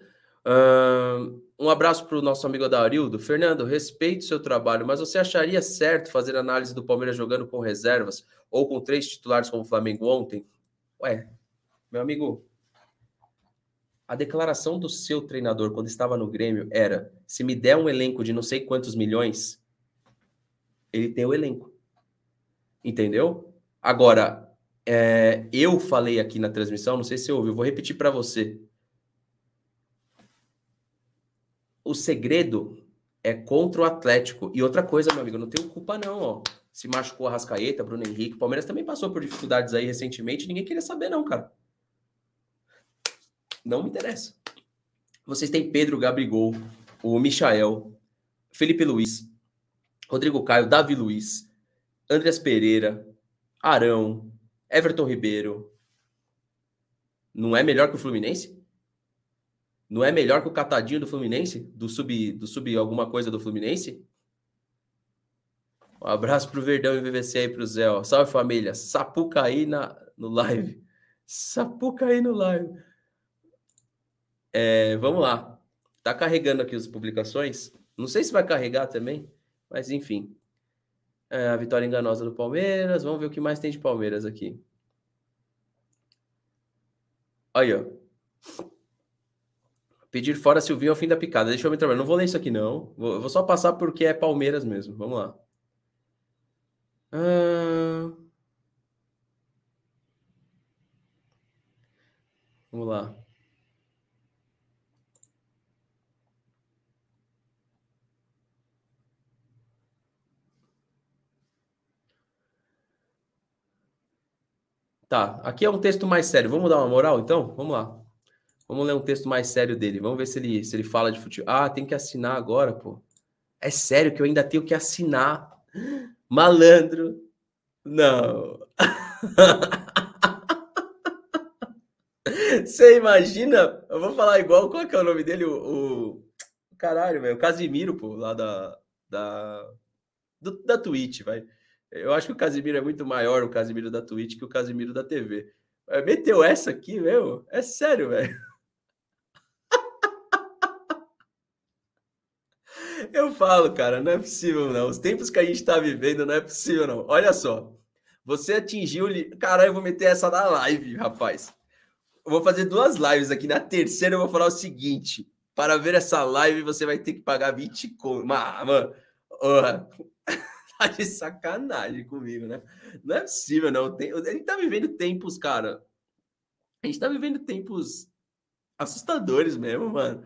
Uh, um abraço para o nosso amigo Adarildo. Fernando, respeito o seu trabalho, mas você acharia certo fazer análise do Palmeiras jogando com reservas ou com três titulares como o Flamengo ontem? Ué, meu amigo, a declaração do seu treinador quando estava no Grêmio era: se me der um elenco de não sei quantos milhões, ele tem o elenco. Entendeu? Agora, É, eu falei aqui na transmissão, não sei se você ouviu, vou repetir para você. O segredo é contra o Atlético. E outra coisa, meu amigo, não tenho culpa não, ó. Se machucou a Rascaeta, Bruno Henrique, o Palmeiras também passou por dificuldades aí recentemente, ninguém queria saber não, cara. Não me interessa. Vocês têm Pedro Gabrigol, o Michael, Felipe Luiz, Rodrigo Caio, Davi Luiz, Andreas Pereira, Arão, Everton Ribeiro. Não é melhor que o Fluminense? Não é melhor que o catadinho do Fluminense? Do sub, do sub alguma coisa do Fluminense? Um abraço pro Verdão e VVC aí pro Zé. Ó. Salve família. Sapucaí na, no live. Sapucaí no live. É, vamos lá. Tá carregando aqui as publicações. Não sei se vai carregar também, mas enfim. É, a vitória enganosa do Palmeiras. Vamos ver o que mais tem de Palmeiras aqui. Aí, ó. Pedir fora Silvinho ao fim da picada. Deixa eu me trabalhar. Não vou ler isso aqui, não. Vou, vou só passar porque é Palmeiras mesmo. Vamos lá. Ah... Vamos lá. Tá, aqui é um texto mais sério. Vamos dar uma moral, então? Vamos lá. Vamos ler um texto mais sério dele. Vamos ver se ele, se ele fala de futebol. Ah, tem que assinar agora, pô. É sério que eu ainda tenho que assinar. Malandro. Não. Você imagina? Eu vou falar igual. Qual é que é o nome dele? O. o... Caralho, velho. O Casimiro, pô, lá da. Da, do, da Twitch, vai. Eu acho que o Casimiro é muito maior, o Casimiro da Twitch, que o Casimiro da TV. Meteu essa aqui, meu? É sério, velho. Eu falo, cara, não é possível, não. Os tempos que a gente tá vivendo não é possível, não. Olha só. Você atingiu. Caralho, eu vou meter essa na live, rapaz. Eu vou fazer duas lives aqui. Na terceira, eu vou falar o seguinte: para ver essa live, você vai ter que pagar 20 conto. Mano, tá de sacanagem comigo, né? Não é possível, não. Tem... A gente tá vivendo tempos, cara. A gente tá vivendo tempos assustadores mesmo, mano.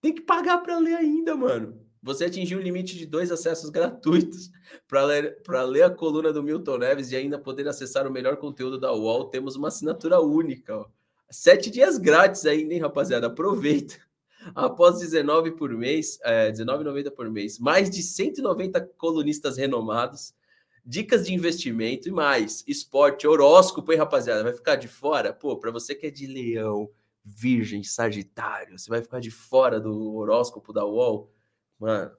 Tem que pagar para ler ainda, mano. Você atingiu o limite de dois acessos gratuitos para ler, ler a coluna do Milton Neves e ainda poder acessar o melhor conteúdo da UOL. Temos uma assinatura única. Ó. Sete dias grátis ainda, hein, rapaziada? Aproveita. Após 19 por mês, é, R$19,90 por mês, mais de 190 colunistas renomados, dicas de investimento e mais. Esporte, horóscopo, hein, rapaziada? Vai ficar de fora? Pô, para você que é de leão, virgem, sagitário, você vai ficar de fora do horóscopo da UOL? Mano,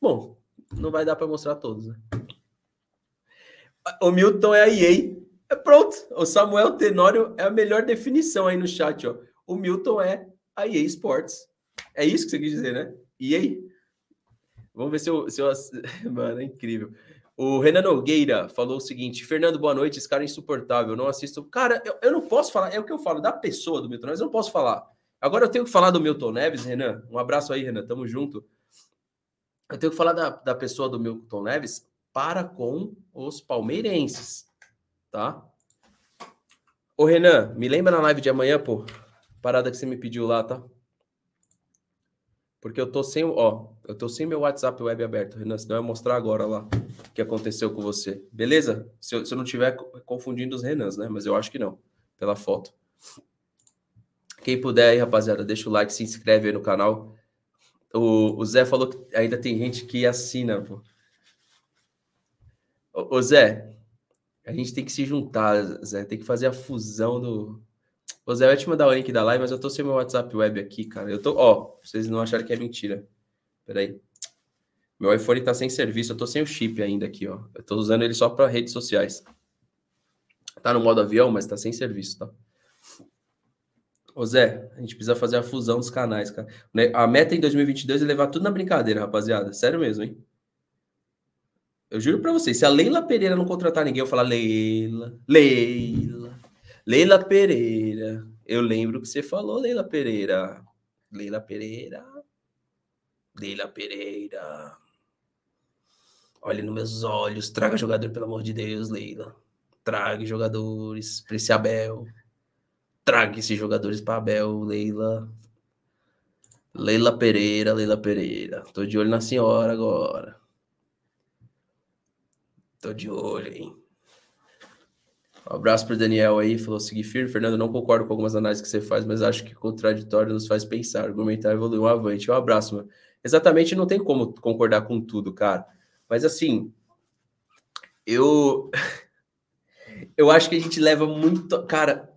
bom, não vai dar para mostrar todos, né? O Milton é a EA. É pronto. O Samuel Tenório é a melhor definição aí no chat, ó. O Milton é a EA Sports. É isso que você quis dizer, né? EA. Vamos ver se eu, se eu... Mano, é incrível. O Renan Nogueira falou o seguinte: Fernando, boa noite. Esse cara é insuportável. Não assisto. Cara, eu, eu não posso falar. É o que eu falo da pessoa do Milton Neves. Eu não posso falar. Agora eu tenho que falar do Milton Neves, Renan. Um abraço aí, Renan. Tamo junto eu tenho que falar da, da pessoa do Milton Neves para com os palmeirenses, tá? Ô Renan, me lembra na live de amanhã, pô, parada que você me pediu lá, tá? Porque eu tô sem, ó, eu tô sem meu WhatsApp web aberto, Renan, senão eu mostrar agora lá o que aconteceu com você. Beleza? Se eu, se eu não tiver confundindo os Renans, né? Mas eu acho que não, pela foto. Quem puder aí, rapaziada, deixa o like, se inscreve aí no canal. O, o Zé falou que ainda tem gente que assina, pô. Ô, Zé, a gente tem que se juntar, Zé. Tem que fazer a fusão do. Ô, Zé, ia te mandar o link da live, mas eu tô sem meu WhatsApp web aqui, cara. Eu tô. Ó, vocês não acharam que é mentira. Peraí. Meu iPhone tá sem serviço, eu tô sem o chip ainda aqui, ó. Eu tô usando ele só para redes sociais. Tá no modo avião, mas tá sem serviço, tá? Ô Zé, a gente precisa fazer a fusão dos canais, cara. Né, a meta em 2022 é levar tudo na brincadeira, rapaziada. Sério mesmo, hein? Eu juro pra vocês, se a Leila Pereira não contratar ninguém, eu falar Leila, Leila, Leila Pereira. Eu lembro que você falou, Leila Pereira. Leila Pereira. Leila Pereira. Olhe nos meus olhos, traga jogador, pelo amor de Deus, Leila. Traga jogadores para esse Abel. Traga esses jogadores para Abel, Leila. Leila Pereira, Leila Pereira. Tô de olho na senhora agora. Tô de olho, hein? Um abraço para Daniel aí, falou seguir firme. Fernando, não concordo com algumas análises que você faz, mas acho que contraditório nos faz pensar, argumentar, evoluir um avante. Um abraço, mano. Exatamente, não tem como concordar com tudo, cara. Mas assim, eu eu acho que a gente leva muito, cara,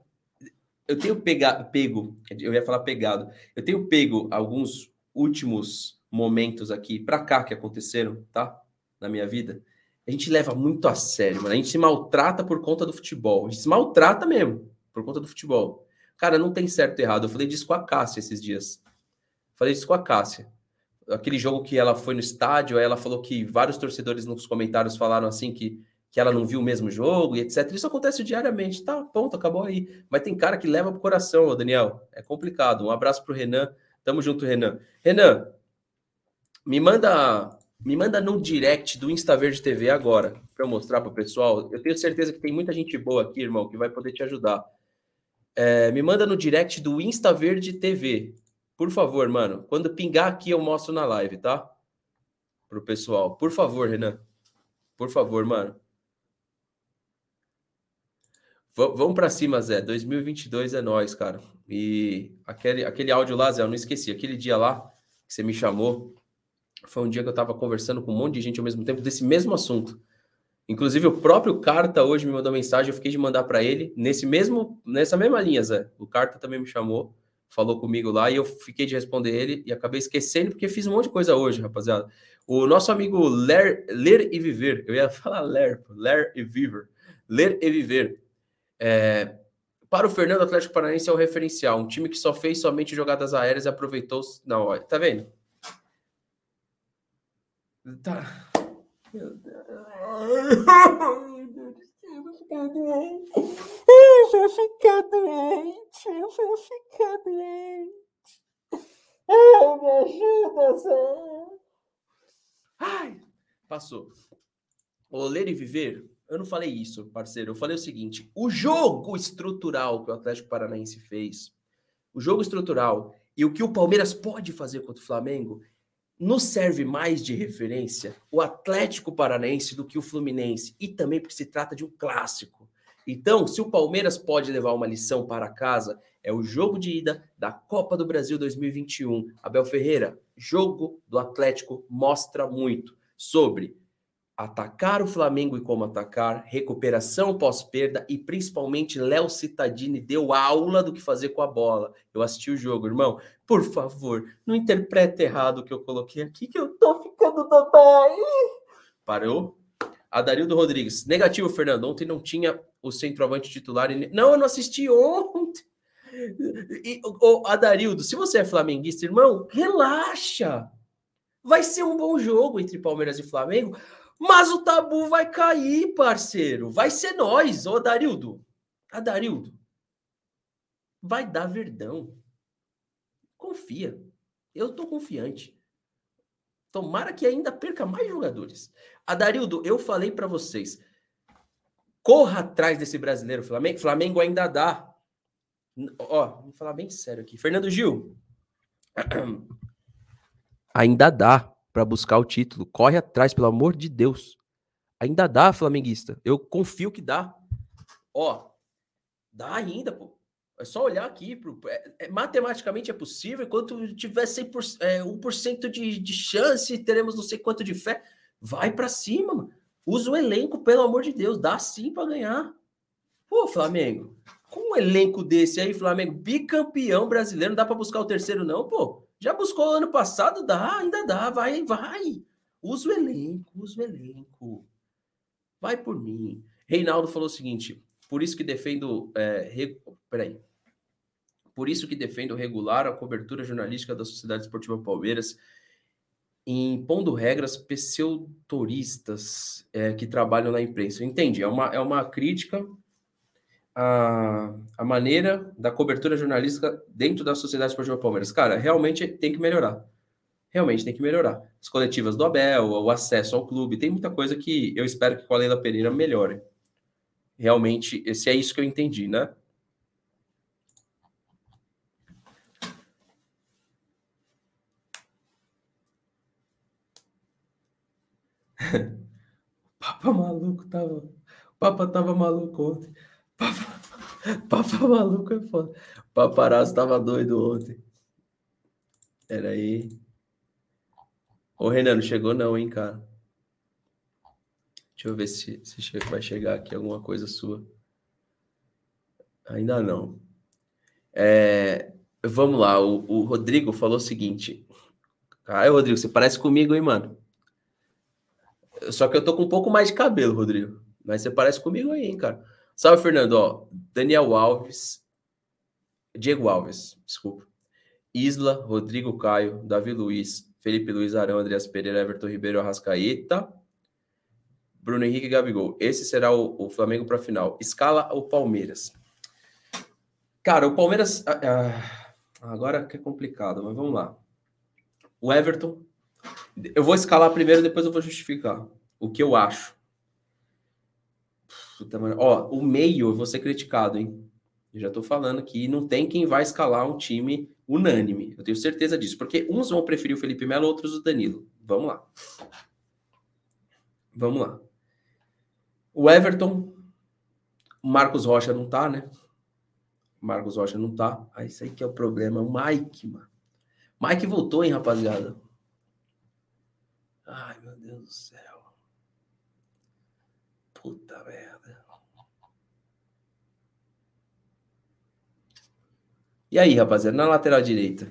eu tenho pega, pego, eu ia falar pegado. Eu tenho pego alguns últimos momentos aqui para cá que aconteceram, tá? Na minha vida a gente leva muito a sério, mano. A gente se maltrata por conta do futebol. A gente se maltrata mesmo por conta do futebol. Cara, não tem certo e errado. Eu falei disso com a Cássia esses dias. Falei disso com a Cássia. Aquele jogo que ela foi no estádio, aí ela falou que vários torcedores nos comentários falaram assim que, que ela não viu o mesmo jogo e etc. Isso acontece diariamente. Tá, ponto, acabou aí. Mas tem cara que leva pro coração, Daniel. É complicado. Um abraço pro Renan. Tamo junto, Renan. Renan, me manda me manda no direct do Insta Verde TV agora, para eu mostrar para o pessoal. Eu tenho certeza que tem muita gente boa aqui, irmão, que vai poder te ajudar. É, me manda no direct do Insta Verde TV. Por favor, mano. Quando pingar aqui, eu mostro na live, tá? Pro pessoal. Por favor, Renan. Por favor, mano. V vamos para cima, Zé. 2022 é nós, cara. E aquele, aquele áudio lá, Zé, eu não esqueci. Aquele dia lá que você me chamou, foi um dia que eu estava conversando com um monte de gente ao mesmo tempo desse mesmo assunto. Inclusive, o próprio Carta hoje me mandou mensagem, eu fiquei de mandar para ele, nesse mesmo, nessa mesma linha, Zé. O Carta também me chamou, falou comigo lá, e eu fiquei de responder ele e acabei esquecendo, porque fiz um monte de coisa hoje, rapaziada. O nosso amigo Ler, Ler e Viver, eu ia falar Ler, Ler e Viver, Ler e Viver. É, para o Fernando Atlético Paranaense é o referencial, um time que só fez somente jogadas aéreas e aproveitou. Não, olha, tá vendo? Tá. Meu Deus. Eu vou ficar doente. Eu vou ficar doente. Eu vou ficar doente. Ai, me ajuda, Zé. Ai, passou. O ler e viver, eu não falei isso, parceiro. Eu falei o seguinte: o jogo estrutural que o Atlético Paranaense fez, o jogo estrutural e o que o Palmeiras pode fazer contra o Flamengo nos serve mais de referência o Atlético Paranaense do que o Fluminense, e também porque se trata de um clássico. Então, se o Palmeiras pode levar uma lição para casa, é o jogo de ida da Copa do Brasil 2021. Abel Ferreira, jogo do Atlético mostra muito sobre atacar o Flamengo e como atacar, recuperação pós-perda e principalmente Léo Cittadini deu aula do que fazer com a bola. Eu assisti o jogo, irmão. Por favor, não interprete errado o que eu coloquei aqui, que eu tô ficando dodói. Parou? Adarildo Rodrigues. Negativo, Fernando. Ontem não tinha o centroavante titular. E... Não, eu não assisti ontem. E, oh, Adarildo, se você é flamenguista, irmão, relaxa. Vai ser um bom jogo entre Palmeiras e Flamengo. Mas o tabu vai cair, parceiro. Vai ser nós, ô Darildo. A Darildo. Vai dar verdão. Confia. Eu tô confiante. Tomara que ainda perca mais jogadores. Adarildo, eu falei para vocês. Corra atrás desse brasileiro Flamengo. Flamengo ainda dá. Ó, vou falar bem sério aqui. Fernando Gil. Ainda dá para buscar o título. Corre atrás, pelo amor de Deus. Ainda dá, flamenguista. Eu confio que dá. Ó, dá ainda, pô. É só olhar aqui. Pro, é, é, matematicamente é possível. Enquanto tiver 100%, é, 1% de, de chance, teremos não sei quanto de fé. Vai para cima, mano. Usa o elenco, pelo amor de Deus. Dá sim para ganhar. Pô, Flamengo. Com um elenco desse aí, Flamengo, bicampeão brasileiro, não dá para buscar o terceiro, não, pô. Já buscou ano passado? Dá, ainda dá, vai, vai. Usa o elenco, usa o elenco. Vai por mim. Reinaldo falou o seguinte: por isso que defendo. É, re... Peraí. Por isso que defendo regular a cobertura jornalística da Sociedade Esportiva Palmeiras, impondo regras pseudoturistas é, que trabalham na imprensa. Entendi. É uma, é uma crítica a, a maneira da cobertura jornalística dentro da Sociedade Esportiva Palmeiras. Cara, realmente tem que melhorar. Realmente tem que melhorar. As coletivas do Abel, o acesso ao clube, tem muita coisa que eu espero que com a Leila Pereira melhore. realmente, se é isso que eu entendi, né? Papa maluco tava. Papa tava maluco ontem. Papa, maluco é foda. Paparazzo tava doido ontem. Pera aí. Ô, Renan, não chegou não, hein, cara? Deixa eu ver se, se vai chegar aqui alguma coisa sua. Ainda não. É, vamos lá, o, o Rodrigo falou o seguinte. Ai, Rodrigo, você parece comigo, hein, mano? Só que eu tô com um pouco mais de cabelo, Rodrigo. Mas você parece comigo aí, hein, cara. Salve, Fernando. Ó, Daniel Alves. Diego Alves, desculpa. Isla, Rodrigo Caio, Davi Luiz, Felipe Luiz Arão, Andreas Pereira, Everton Ribeiro, Arrascaeta, Bruno Henrique e Gabigol. Esse será o, o Flamengo para a final. Escala o Palmeiras. Cara, o Palmeiras. Ah, ah, agora que é complicado, mas vamos lá. O Everton, eu vou escalar primeiro, depois eu vou justificar o que eu acho. Puta, mano. Ó, o meio eu vou ser criticado, hein? Eu já tô falando que não tem quem vai escalar um time unânime. Eu tenho certeza disso. Porque uns vão preferir o Felipe Melo, outros o Danilo. Vamos lá. Vamos lá. O Everton, o Marcos Rocha não tá, né? O Marcos Rocha não tá. Ah, isso aí que é o problema. O Mike, mano. Mike voltou, hein, rapaziada? Ai, meu Deus do céu. Puta merda. E aí, rapaziada, na lateral direita?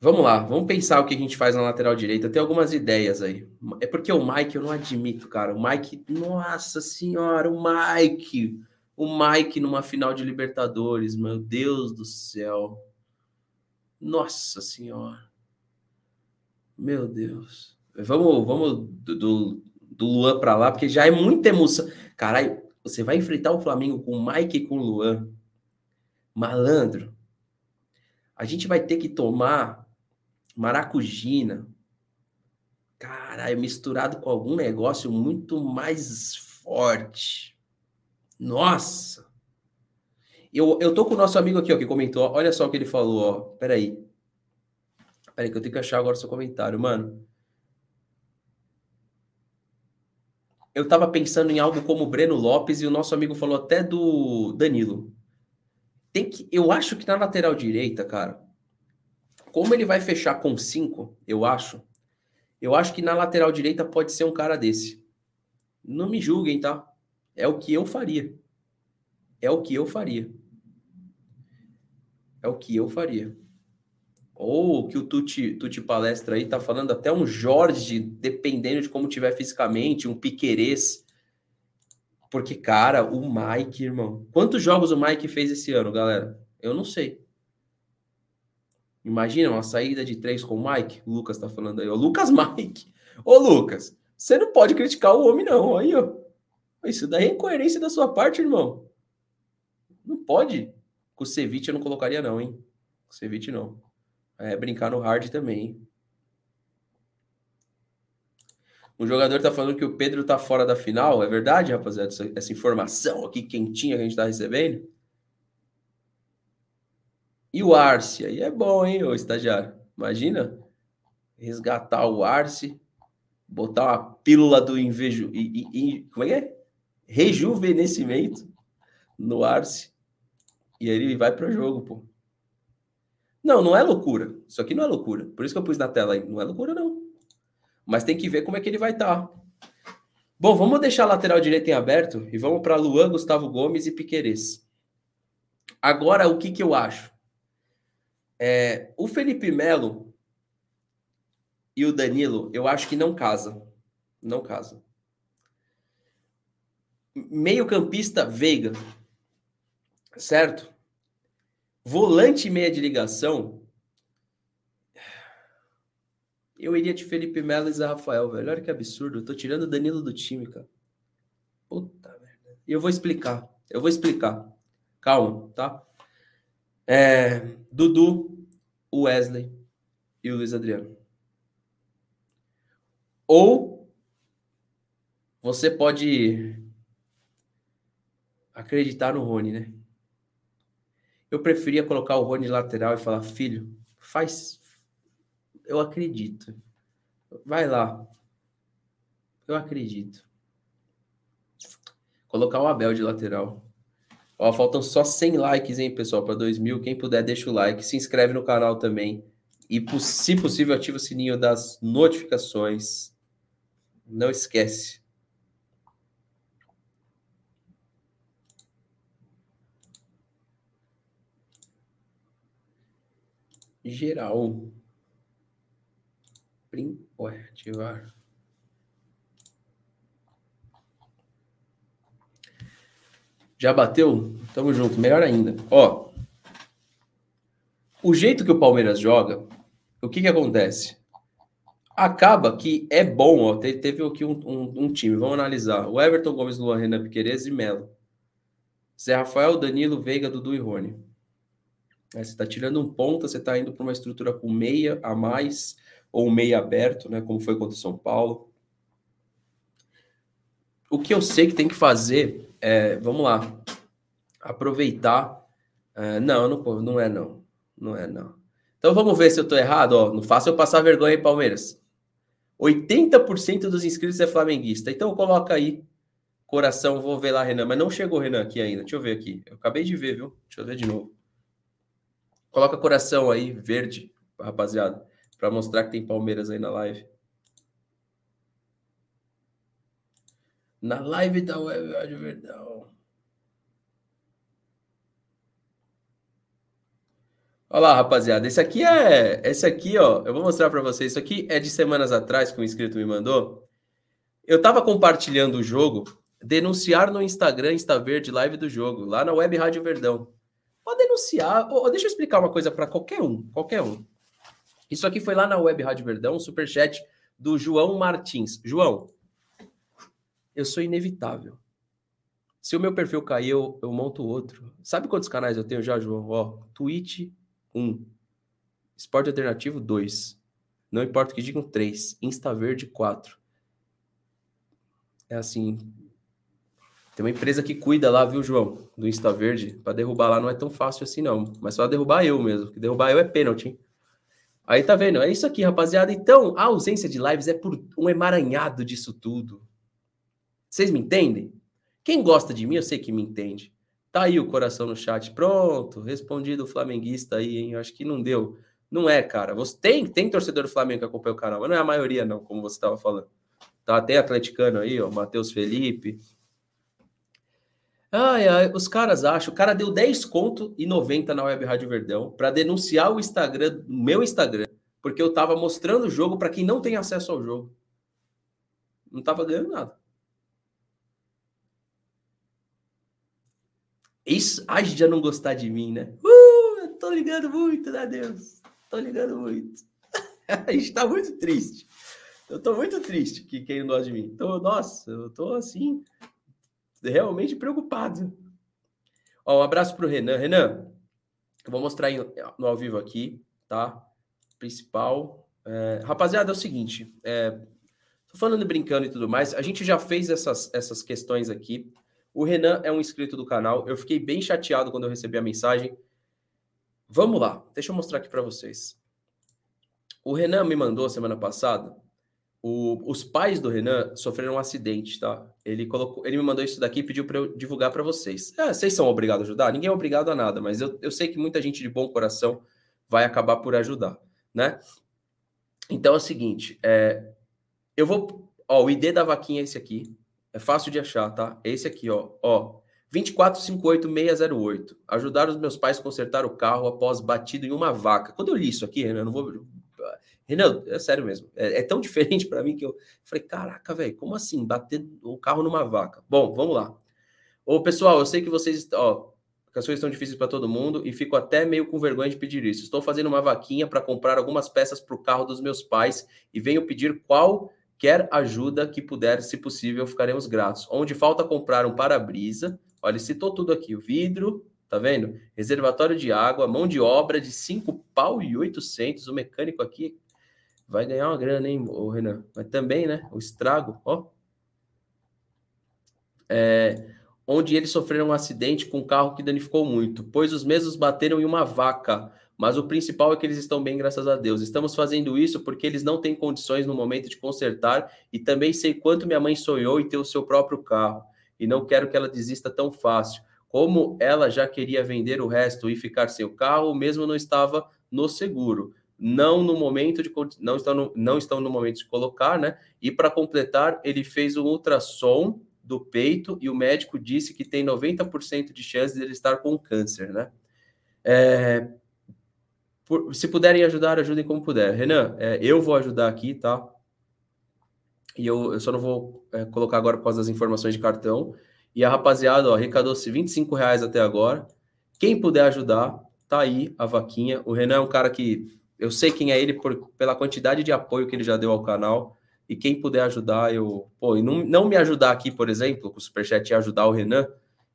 Vamos lá, vamos pensar o que a gente faz na lateral direita. Tem algumas ideias aí. É porque o Mike eu não admito, cara. O Mike, nossa senhora, o Mike. O Mike numa final de Libertadores, meu Deus do céu. Nossa senhora. Meu Deus. Vamos, vamos do, do, do Luan para lá, porque já é muita emoção. Caralho, você vai enfrentar o Flamengo com o Mike e com o Luan. Malandro. A gente vai ter que tomar maracujina. Caralho, misturado com algum negócio muito mais forte. Nossa! Eu, eu tô com o nosso amigo aqui, ó, que comentou. Olha só o que ele falou, ó. Peraí. Peraí, que eu tenho que achar agora o seu comentário, mano. Eu tava pensando em algo como o Breno Lopes e o nosso amigo falou até do Danilo. Tem que, eu acho que na lateral direita, cara, como ele vai fechar com cinco, eu acho. Eu acho que na lateral direita pode ser um cara desse. Não me julguem, tá? É o que eu faria. É o que eu faria. É o que eu faria ou que o Tuti, Tuti Palestra aí tá falando até um Jorge, dependendo de como tiver fisicamente, um Piquerez. Porque, cara, o Mike, irmão. Quantos jogos o Mike fez esse ano, galera? Eu não sei. Imagina uma saída de três com o Mike. O Lucas tá falando aí, ó. Lucas Mike. Ô, Lucas, você não pode criticar o homem, não. Aí, ó. Isso daí é incoerência da sua parte, irmão. Não pode. Com o Ceviche eu não colocaria, não, hein? Com o Ceviche não é, brincar no hard também. O jogador tá falando que o Pedro tá fora da final. É verdade, rapaziada? Essa, essa informação aqui quentinha que a gente tá recebendo. E o Arce? Aí é bom, hein, ô estagiário? Imagina resgatar o Arce, botar uma pílula do invejo. E, e, e, como é que é? Rejuvenescimento no Arce. E aí ele vai pro jogo, pô. Não, não é loucura. Isso aqui não é loucura. Por isso que eu pus na tela aí. Não é loucura, não. Mas tem que ver como é que ele vai estar. Tá. Bom, vamos deixar a lateral direita em aberto e vamos para Luan, Gustavo Gomes e Piquerez. Agora, o que, que eu acho? É, o Felipe Melo e o Danilo, eu acho que não casa. Não casa. Meio campista, Veiga. Certo? Volante e meia de ligação. Eu iria de Felipe Melo e Zé Rafael, velho. Olha que absurdo. Eu tô tirando o Danilo do time, cara. Puta merda. E eu vou explicar. Eu vou explicar. Calma, tá? É, Dudu, Wesley e o Luiz Adriano. Ou você pode acreditar no Rony, né? Eu preferia colocar o Rony lateral e falar, filho, faz. Eu acredito. Vai lá. Eu acredito. Colocar o Abel de lateral. Ó, faltam só 100 likes, hein, pessoal, para 2 mil. Quem puder, deixa o like. Se inscreve no canal também. E, se possível, ativa o sininho das notificações. Não esquece. Geral. Prim... Ué, ativar. Já bateu? Tamo junto, melhor ainda. Ó, o jeito que o Palmeiras joga, o que que acontece? Acaba que é bom, ó, teve aqui um, um, um time, vamos analisar. O Everton Gomes, Luan, Renan Piqueires e Melo. Zé Rafael, Danilo, Veiga, Dudu e Rony. Aí você está tirando um ponta, você está indo para uma estrutura com meia a mais, ou meia aberto, né? Como foi contra o São Paulo. O que eu sei que tem que fazer é, vamos lá, aproveitar. É, não, não, não é não. Não é não. Então vamos ver se eu tô errado. Ó, não faça eu passar vergonha em Palmeiras. 80% dos inscritos é flamenguista. Então coloca aí. Coração, vou ver lá, Renan. Mas não chegou Renan aqui ainda. Deixa eu ver aqui. Eu acabei de ver, viu? Deixa eu ver de novo. Coloca coração aí, verde, rapaziada. para mostrar que tem Palmeiras aí na live. Na live da Web Rádio Verdão. Olha lá, rapaziada. Esse aqui é. Esse aqui, ó. Eu vou mostrar para vocês. Isso aqui é de semanas atrás que um inscrito me mandou. Eu tava compartilhando o jogo. Denunciar no Instagram, Insta Verde, live do jogo, lá na Web Rádio Verdão. Pode denunciar. Deixa eu explicar uma coisa para qualquer um. Qualquer um. Isso aqui foi lá na Web Rádio Verdão, um superchat do João Martins. João, eu sou inevitável. Se o meu perfil cair, eu, eu monto outro. Sabe quantos canais eu tenho já, João? Ó, Twitch 1, Esporte Alternativo 2, não importa o que digam 3, Insta Verde 4. É assim. Tem uma empresa que cuida lá, viu, João, do Insta Verde. Para derrubar lá não é tão fácil assim, não. Mas só derrubar eu mesmo. Que derrubar eu é pênalti, hein? Aí tá vendo? É isso aqui, rapaziada. Então, a ausência de lives é por um emaranhado disso tudo. Vocês me entendem? Quem gosta de mim, eu sei que me entende. Tá aí o coração no chat. Pronto, respondido o flamenguista aí, hein? Eu acho que não deu. Não é, cara. Você tem, tem torcedor do Flamengo que acompanha o canal, mas não é a maioria, não, como você estava falando. Tá, tem atleticano aí, ó, Matheus Felipe. Ai, ai, os caras acham. O cara deu 10 conto e 90 na Web Rádio Verdão para denunciar o Instagram, meu Instagram, porque eu tava mostrando o jogo para quem não tem acesso ao jogo. Não tava ganhando nada. Isso, age de não gostar de mim, né? Uh, eu tô ligando muito, né, Deus? Tô ligando muito. a gente tá muito triste. Eu tô muito triste que quem não gosta de mim. Tô, nossa, eu tô assim, realmente preocupado. Ó, um abraço pro Renan. Renan, eu vou mostrar no ao vivo aqui, tá? Principal. É, rapaziada, é o seguinte. É, tô falando brincando e tudo mais. A gente já fez essas, essas questões aqui. O Renan é um inscrito do canal. Eu fiquei bem chateado quando eu recebi a mensagem. Vamos lá, deixa eu mostrar aqui para vocês. O Renan me mandou semana passada. O, os pais do Renan sofreram um acidente, tá? Ele colocou, ele me mandou isso daqui e pediu para eu divulgar para vocês. É, vocês são obrigados a ajudar? Ninguém é obrigado a nada, mas eu, eu sei que muita gente de bom coração vai acabar por ajudar, né? Então é o seguinte, é, eu vou, ó, o ID da vaquinha é esse aqui, é fácil de achar, tá? Esse aqui, ó. Ó, 2458608. Ajudar os meus pais a consertar o carro após batido em uma vaca. Quando eu li isso aqui, Renan, não vou. Renan, é sério mesmo. É, é tão diferente para mim que eu falei: caraca, velho, como assim? Bater o carro numa vaca? Bom, vamos lá. Ô, pessoal, eu sei que vocês. Ó, as coisas estão difíceis para todo mundo e fico até meio com vergonha de pedir isso. Estou fazendo uma vaquinha para comprar algumas peças para o carro dos meus pais e venho pedir qual Quer ajuda que puder, se possível, ficaremos gratos. Onde falta comprar um para-brisa, olha, citou tudo aqui: o vidro, tá vendo? Reservatório de água, mão de obra de 5 pau e 800. O mecânico aqui vai ganhar uma grana, hein, o Renan? Mas também, né? O estrago, ó. é, onde eles sofreram um acidente com um carro que danificou muito, pois os mesmos bateram em uma vaca. Mas o principal é que eles estão bem, graças a Deus. Estamos fazendo isso porque eles não têm condições no momento de consertar e também sei quanto minha mãe sonhou em ter o seu próprio carro e não quero que ela desista tão fácil. Como ela já queria vender o resto e ficar sem o carro, mesmo não estava no seguro. Não no momento de não estão no, não estão no momento de colocar, né? E para completar, ele fez um ultrassom do peito e o médico disse que tem 90% de chance de ele estar com câncer, né? É, por, se puderem ajudar, ajudem como puder. Renan, é, eu vou ajudar aqui, tá? E eu, eu só não vou é, colocar agora por causa das informações de cartão. E a rapaziada, ó, arrecadou-se 25 reais até agora. Quem puder ajudar, tá aí a vaquinha. O Renan é um cara que eu sei quem é ele por, pela quantidade de apoio que ele já deu ao canal. E quem puder ajudar, eu. Pô, e não, não me ajudar aqui, por exemplo, com o Superchat e ajudar o Renan,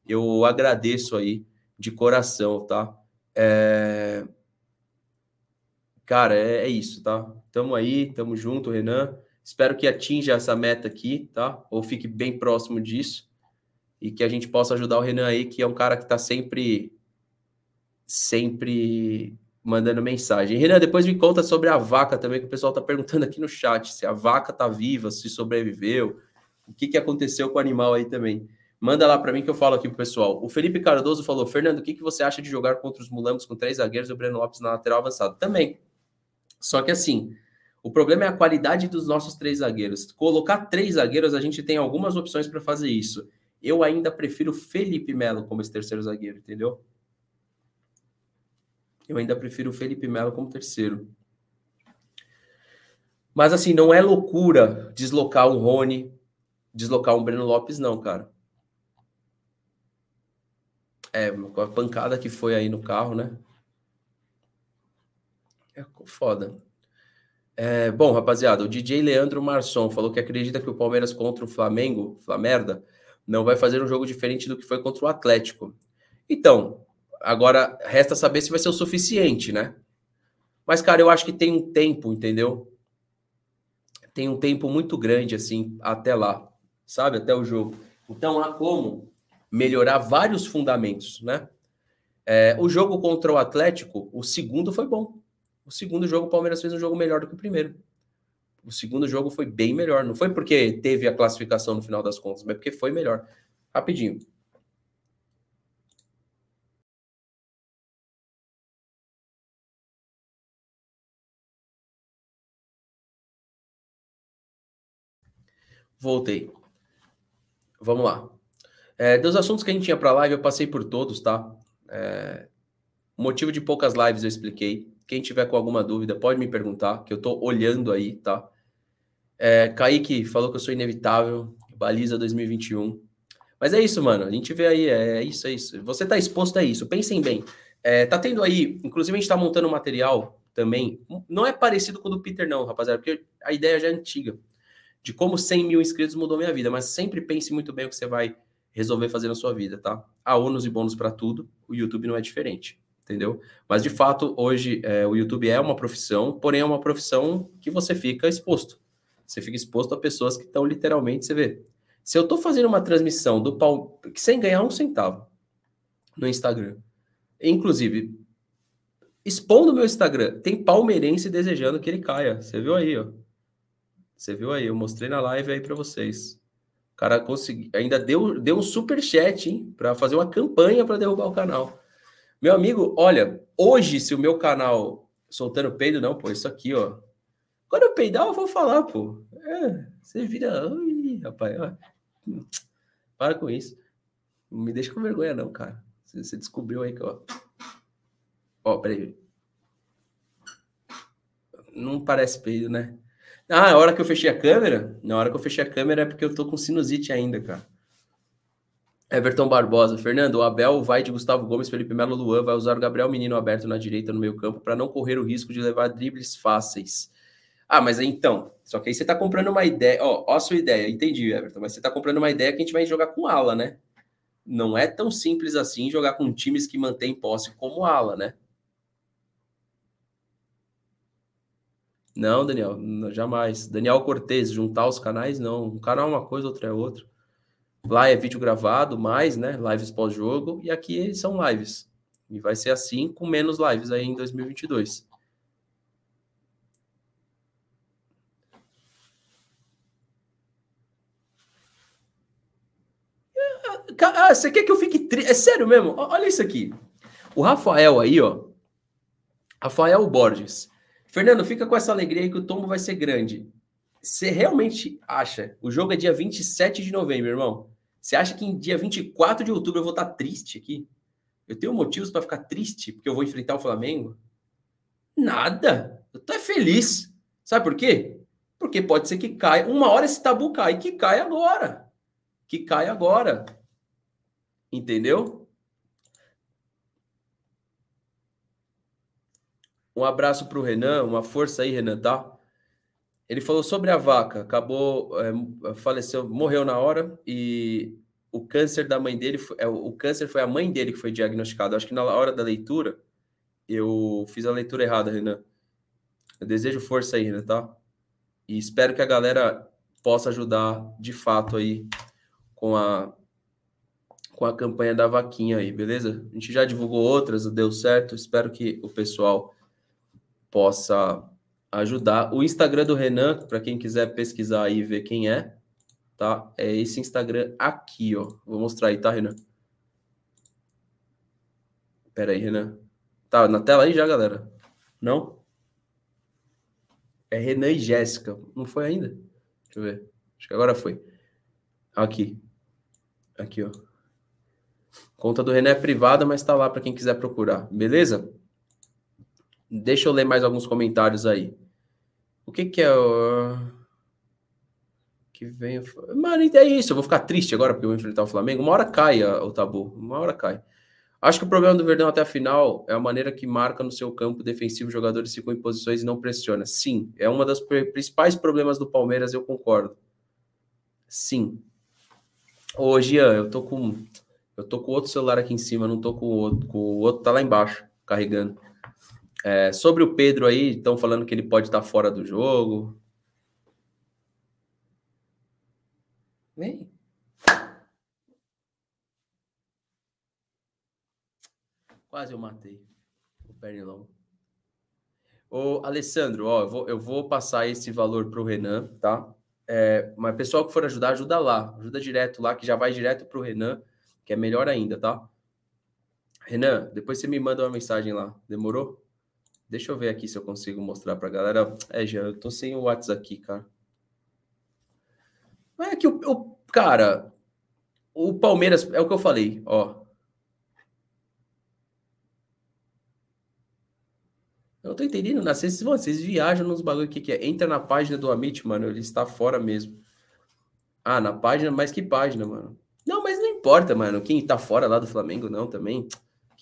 eu agradeço aí de coração, tá? É... Cara, é, é isso, tá? Tamo aí, tamo junto, Renan. Espero que atinja essa meta aqui, tá? Ou fique bem próximo disso. E que a gente possa ajudar o Renan aí, que é um cara que tá sempre. Sempre mandando mensagem. Renan, depois me conta sobre a vaca também, que o pessoal tá perguntando aqui no chat se a vaca tá viva, se sobreviveu, o que, que aconteceu com o animal aí também. Manda lá para mim que eu falo aqui pro pessoal. O Felipe Cardoso falou: Fernando, o que, que você acha de jogar contra os mulambos com três zagueiros e o Breno Lopes na lateral avançado? Também. Só que assim, o problema é a qualidade dos nossos três zagueiros. Colocar três zagueiros, a gente tem algumas opções para fazer isso. Eu ainda prefiro Felipe Melo como esse terceiro zagueiro, entendeu? Eu ainda prefiro Felipe Melo como terceiro. Mas assim, não é loucura deslocar um Rony, deslocar um Breno Lopes, não, cara. É, a pancada que foi aí no carro, né? É foda. É, bom, rapaziada, o DJ Leandro Marçom falou que acredita que o Palmeiras contra o Flamengo, Flamerda, não vai fazer um jogo diferente do que foi contra o Atlético. Então, agora resta saber se vai ser o suficiente, né? Mas, cara, eu acho que tem um tempo, entendeu? Tem um tempo muito grande, assim, até lá, sabe? Até o jogo. Então, há como melhorar vários fundamentos, né? É, o jogo contra o Atlético, o segundo foi bom. O segundo jogo, o Palmeiras fez um jogo melhor do que o primeiro. O segundo jogo foi bem melhor. Não foi porque teve a classificação no final das contas, mas porque foi melhor. Rapidinho. Voltei. Vamos lá. É, dos assuntos que a gente tinha para live, eu passei por todos, tá? É, motivo de poucas lives eu expliquei. Quem tiver com alguma dúvida, pode me perguntar, que eu estou olhando aí, tá? É, Kaique falou que eu sou inevitável, baliza 2021. Mas é isso, mano. A gente vê aí, é, é isso, é isso. Você está exposto a isso. Pensem bem. É, tá tendo aí, inclusive a gente está montando um material também. Não é parecido com o do Peter, não, rapaziada, porque a ideia já é antiga. De como 100 mil inscritos mudou minha vida. Mas sempre pense muito bem o que você vai resolver fazer na sua vida, tá? Há ônus e bônus para tudo. O YouTube não é diferente entendeu? Mas de fato, hoje é, o YouTube é uma profissão, porém é uma profissão que você fica exposto. Você fica exposto a pessoas que estão literalmente, você vê. Se eu estou fazendo uma transmissão do pau sem ganhar um centavo no Instagram, inclusive expondo meu Instagram, tem palmeirense desejando que ele caia. Você viu aí, ó. Você viu aí, eu mostrei na live aí para vocês. O cara conseguiu, ainda deu, deu um super chat, hein, para fazer uma campanha para derrubar o canal. Meu amigo, olha, hoje, se o meu canal soltando peido, não, pô, isso aqui, ó. Quando eu peidar, eu vou falar, pô. É, você vira. Ui, rapaz, ó. Para com isso. Não me deixa com vergonha, não, cara. Você, você descobriu aí que, ó. Ó, peraí. Não parece peido, né? Ah, a hora que eu fechei a câmera? Na hora que eu fechei a câmera é porque eu tô com sinusite ainda, cara. Everton Barbosa, Fernando, o Abel vai de Gustavo Gomes, Felipe Melo, Luan, vai usar o Gabriel Menino aberto na direita no meio campo para não correr o risco de levar dribles fáceis. Ah, mas então, só que aí você está comprando uma ideia, ó, ó a sua ideia, entendi, Everton, mas você está comprando uma ideia que a gente vai jogar com ala, né? Não é tão simples assim jogar com times que mantêm posse como ala, né? Não, Daniel, jamais. Daniel Cortez, juntar os canais, não. Um canal é uma coisa, outro é outro. Lá é vídeo gravado, mais, né? Lives pós-jogo. E aqui são lives. E vai ser assim com menos lives aí em 2022. Ah, você quer que eu fique triste? É sério mesmo? Olha isso aqui. O Rafael aí, ó. Rafael Borges. Fernando, fica com essa alegria aí que o tombo vai ser grande. Você realmente acha? O jogo é dia 27 de novembro, irmão. Você acha que em dia 24 de outubro eu vou estar triste aqui? Eu tenho motivos para ficar triste porque eu vou enfrentar o Flamengo? Nada. Eu tô feliz. Sabe por quê? Porque pode ser que caia. Uma hora esse tabu cai. Que cai agora. Que cai agora. Entendeu? Um abraço para o Renan. Uma força aí, Renan, tá? Ele falou sobre a vaca, acabou, é, faleceu, morreu na hora e o câncer da mãe dele, é, o câncer foi a mãe dele que foi diagnosticado. Acho que na hora da leitura eu fiz a leitura errada, Renan. Eu desejo força aí, Renan, tá? E espero que a galera possa ajudar de fato aí com a com a campanha da vaquinha aí, beleza? A gente já divulgou outras, deu certo. Espero que o pessoal possa ajudar. O Instagram do Renan, para quem quiser pesquisar aí e ver quem é, tá? É esse Instagram aqui, ó. Vou mostrar aí, tá, Renan? Pera aí, Renan. Tá na tela aí já, galera? Não? É Renan e Jéssica. Não foi ainda? Deixa eu ver. Acho que agora foi. Aqui. Aqui, ó. Conta do Renan é privada, mas tá lá para quem quiser procurar. Beleza? Deixa eu ler mais alguns comentários aí. O que que é o... Que vem... Mano, é isso. Eu vou ficar triste agora porque eu vou enfrentar o Flamengo. Uma hora cai o tabu. Uma hora cai. Acho que o problema do Verdão até a final é a maneira que marca no seu campo defensivo jogadores ficam em posições e não pressiona. Sim, é uma das principais problemas do Palmeiras, eu concordo. Sim. Ô, Gian, eu tô com eu tô com outro celular aqui em cima, não tô com o outro, o outro tá lá embaixo, carregando. É, sobre o Pedro aí, estão falando que ele pode estar fora do jogo. Vem. Quase eu matei o pernilão. Ô, Alessandro, ó, eu vou, eu vou passar esse valor para o Renan, tá? É, mas pessoal que for ajudar, ajuda lá. Ajuda direto lá, que já vai direto para o Renan, que é melhor ainda, tá? Renan, depois você me manda uma mensagem lá. Demorou? Deixa eu ver aqui se eu consigo mostrar pra galera. É, já, eu tô sem o WhatsApp aqui, cara. É que o, o cara, o Palmeiras, é o que eu falei, ó. Eu não tô entendendo, né? Vocês, vocês viajam nos bagulho que, que é. Entra na página do Amit, mano. Ele está fora mesmo. Ah, na página, mas que página, mano? Não, mas não importa, mano. Quem tá fora lá do Flamengo, não, também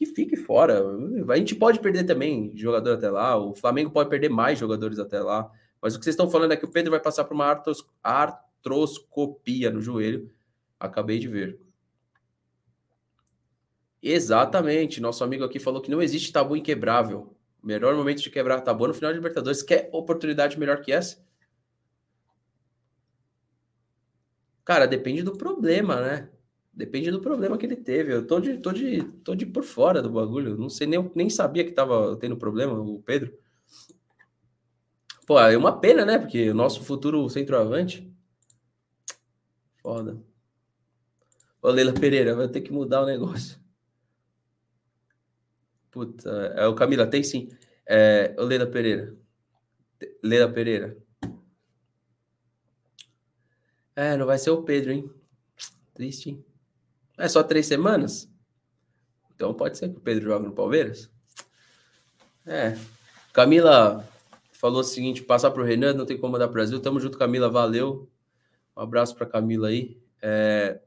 que fique fora. A gente pode perder também jogador até lá, o Flamengo pode perder mais jogadores até lá. Mas o que vocês estão falando é que o Pedro vai passar por uma artros, artroscopia no joelho. Acabei de ver. Exatamente. Nosso amigo aqui falou que não existe tabu inquebrável. Melhor momento de quebrar tabu no final de Libertadores. Quer oportunidade melhor que essa? Cara, depende do problema, né? Depende do problema que ele teve. Eu tô de, tô de, tô de por fora do bagulho. Não sei nem, nem sabia que tava tendo problema, o Pedro. Pô, é uma pena, né? Porque o nosso futuro centroavante. Foda. Ô, Leila Pereira, vai ter que mudar o negócio. Puta, é o Camila, tem sim. É, ô, Leila Pereira. Leila Pereira. É, não vai ser o Pedro, hein? Triste, hein? É só três semanas? Então pode ser que o Pedro jogue no Palmeiras? É. Camila falou o seguinte: passar para o Renan, não tem como mandar para o Brasil. Tamo junto, Camila, valeu. Um abraço para Camila aí. É...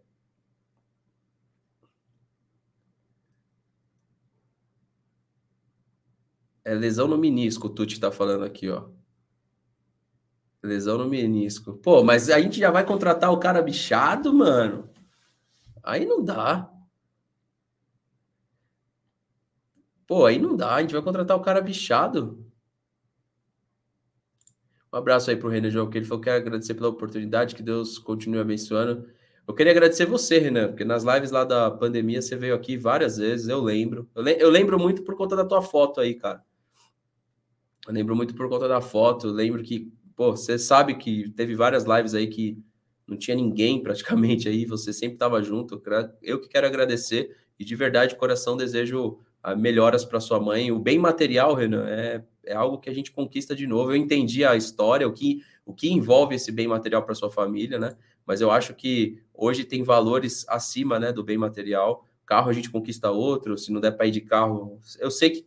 é lesão no menisco, o Tuti tá falando aqui, ó. Lesão no menisco. Pô, mas a gente já vai contratar o cara bichado, mano. Aí não dá. Pô, aí não dá. A gente vai contratar o cara bichado. Um abraço aí pro Renan João, que ele falou que quer agradecer pela oportunidade, que Deus continue abençoando. Eu queria agradecer você, Renan, porque nas lives lá da pandemia você veio aqui várias vezes, eu lembro. Eu, le eu lembro muito por conta da tua foto aí, cara. Eu lembro muito por conta da foto. Lembro que, pô, você sabe que teve várias lives aí que não tinha ninguém praticamente aí, você sempre estava junto. Eu que quero agradecer e de verdade, coração, desejo ah, melhoras para sua mãe. O bem material, Renan, é, é algo que a gente conquista de novo. Eu entendi a história, o que, o que envolve esse bem material para sua família, né? Mas eu acho que hoje tem valores acima né, do bem material. Carro a gente conquista outro, se não der para ir de carro. Eu sei que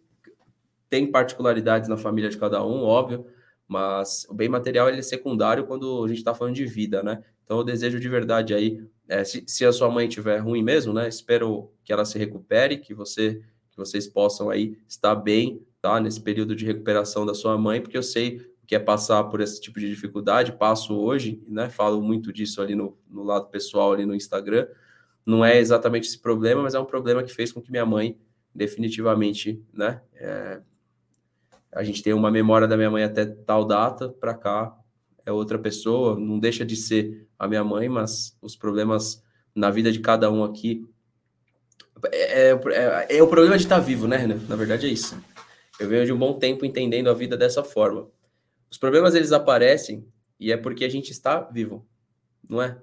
tem particularidades na família de cada um, óbvio, mas o bem material ele é secundário quando a gente está falando de vida, né? Então eu desejo de verdade aí, é, se, se, a sua mãe estiver ruim mesmo, né? Espero que ela se recupere, que você que vocês possam aí estar bem, tá? Nesse período de recuperação da sua mãe, porque eu sei que é passar por esse tipo de dificuldade, passo hoje, né? Falo muito disso ali no, no lado pessoal, ali no Instagram. Não é exatamente esse problema, mas é um problema que fez com que minha mãe definitivamente, né? É, a gente tem uma memória da minha mãe até tal data, para cá é outra pessoa, não deixa de ser a minha mãe, mas os problemas na vida de cada um aqui é, é, é o problema de estar vivo, né, Renan? Na verdade é isso. Eu venho de um bom tempo entendendo a vida dessa forma. Os problemas eles aparecem e é porque a gente está vivo, não é?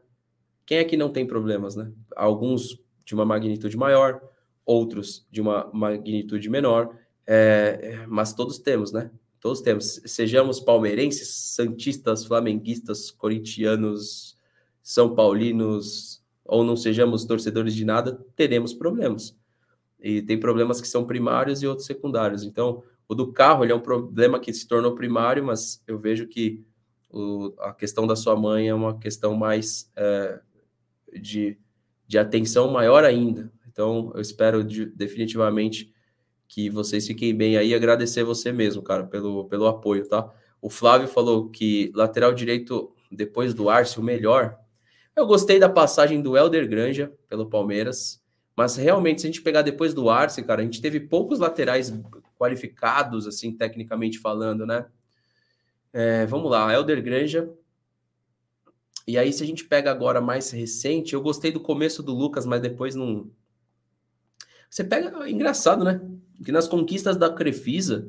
Quem é que não tem problemas, né? Alguns de uma magnitude maior, outros de uma magnitude menor, é, mas todos temos, né? Todos temos. Sejamos palmeirenses, santistas, flamenguistas, corintianos, são paulinos, ou não sejamos torcedores de nada, teremos problemas. E tem problemas que são primários e outros secundários. Então, o do carro ele é um problema que se tornou primário, mas eu vejo que o, a questão da sua mãe é uma questão mais é, de, de atenção maior ainda. Então, eu espero de, definitivamente que vocês fiquem bem aí. Agradecer você mesmo, cara, pelo, pelo apoio, tá? O Flávio falou que lateral direito, depois do Arce, o melhor. Eu gostei da passagem do Helder Granja pelo Palmeiras, mas realmente, se a gente pegar depois do Arce, cara, a gente teve poucos laterais qualificados, assim, tecnicamente falando, né? É, vamos lá, Elder Granja. E aí, se a gente pega agora mais recente, eu gostei do começo do Lucas, mas depois não. Você pega. Engraçado, né? Que nas conquistas da Crefisa,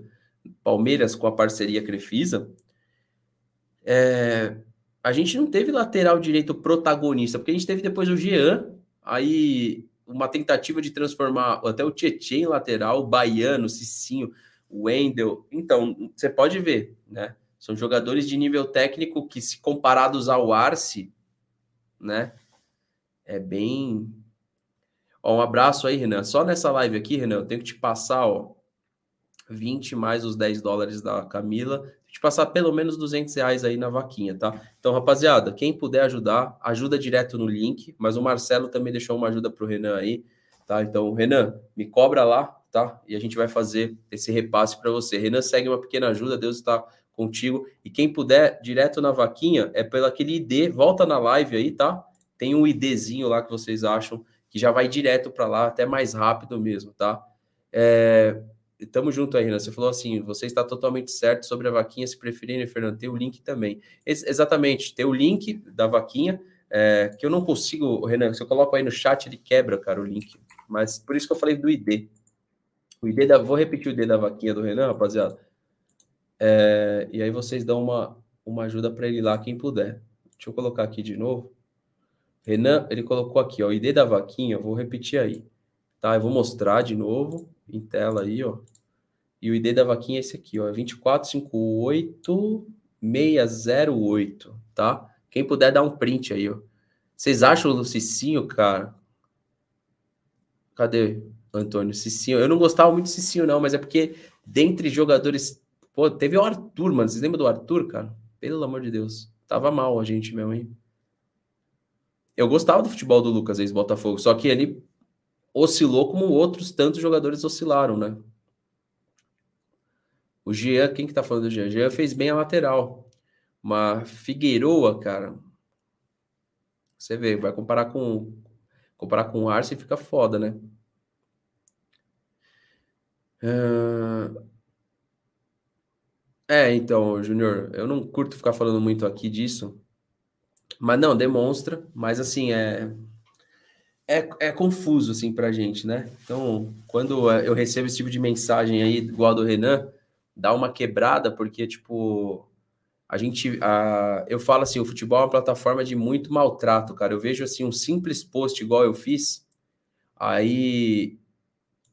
Palmeiras com a parceria Crefisa, é, a gente não teve lateral direito protagonista, porque a gente teve depois o Jean, aí uma tentativa de transformar até o Tietchan em lateral, o Baiano, o Cicinho, o Wendel. Então, você pode ver, né? São jogadores de nível técnico que, se comparados ao Arce, né? É bem. Ó, um abraço aí, Renan. Só nessa live aqui, Renan, eu tenho que te passar, ó, 20 mais os 10 dólares da Camila te passar pelo menos 200 reais aí na vaquinha, tá? Então, rapaziada, quem puder ajudar, ajuda direto no link, mas o Marcelo também deixou uma ajuda pro Renan aí, tá? Então, Renan, me cobra lá, tá? E a gente vai fazer esse repasse para você. Renan, segue uma pequena ajuda, Deus está contigo. E quem puder, direto na vaquinha, é pelo aquele ID, volta na live aí, tá? Tem um IDzinho lá que vocês acham que já vai direto para lá, até mais rápido mesmo, tá? É, Tamo junto aí, Renan. Você falou assim: você está totalmente certo sobre a vaquinha. Se preferirem, Fernando, tem o link também. Ex exatamente, tem o link da vaquinha, é, que eu não consigo, Renan. Se eu coloco aí no chat, ele quebra, cara, o link. Mas por isso que eu falei do ID. O ID da. Vou repetir o ID da vaquinha do Renan, rapaziada. É, e aí vocês dão uma, uma ajuda para ele lá, quem puder. Deixa eu colocar aqui de novo. Renan, ele colocou aqui, ó, o ID da vaquinha, eu vou repetir aí. Tá? Eu vou mostrar de novo em tela aí, ó. E o ID da vaquinha é esse aqui, ó, 2458608, tá? Quem puder dar um print aí, ó. Vocês acham o Cicinho, cara? Cadê, Antônio? Cicinho. Eu não gostava muito do Cicinho, não, mas é porque dentre jogadores. Pô, teve o Arthur, mano. Vocês lembram do Arthur, cara? Pelo amor de Deus. Tava mal a gente mesmo, hein? Eu gostava do futebol do Lucas, ex-Botafogo, só que ele oscilou como outros tantos jogadores oscilaram, né? O Jean, quem que tá falando do Jean? Jean fez bem a lateral. Mas Figueiroa, cara, você vê, vai comparar com comparar com o Arce fica foda, né? É, então, Júnior, eu não curto ficar falando muito aqui disso, Mas não, demonstra, mas assim, é, é, é confuso assim pra gente, né? Então, quando eu recebo esse tipo de mensagem aí, igual a do Renan, dá uma quebrada, porque, tipo, a gente, a, eu falo assim, o futebol é uma plataforma de muito maltrato, cara. Eu vejo assim, um simples post igual eu fiz, aí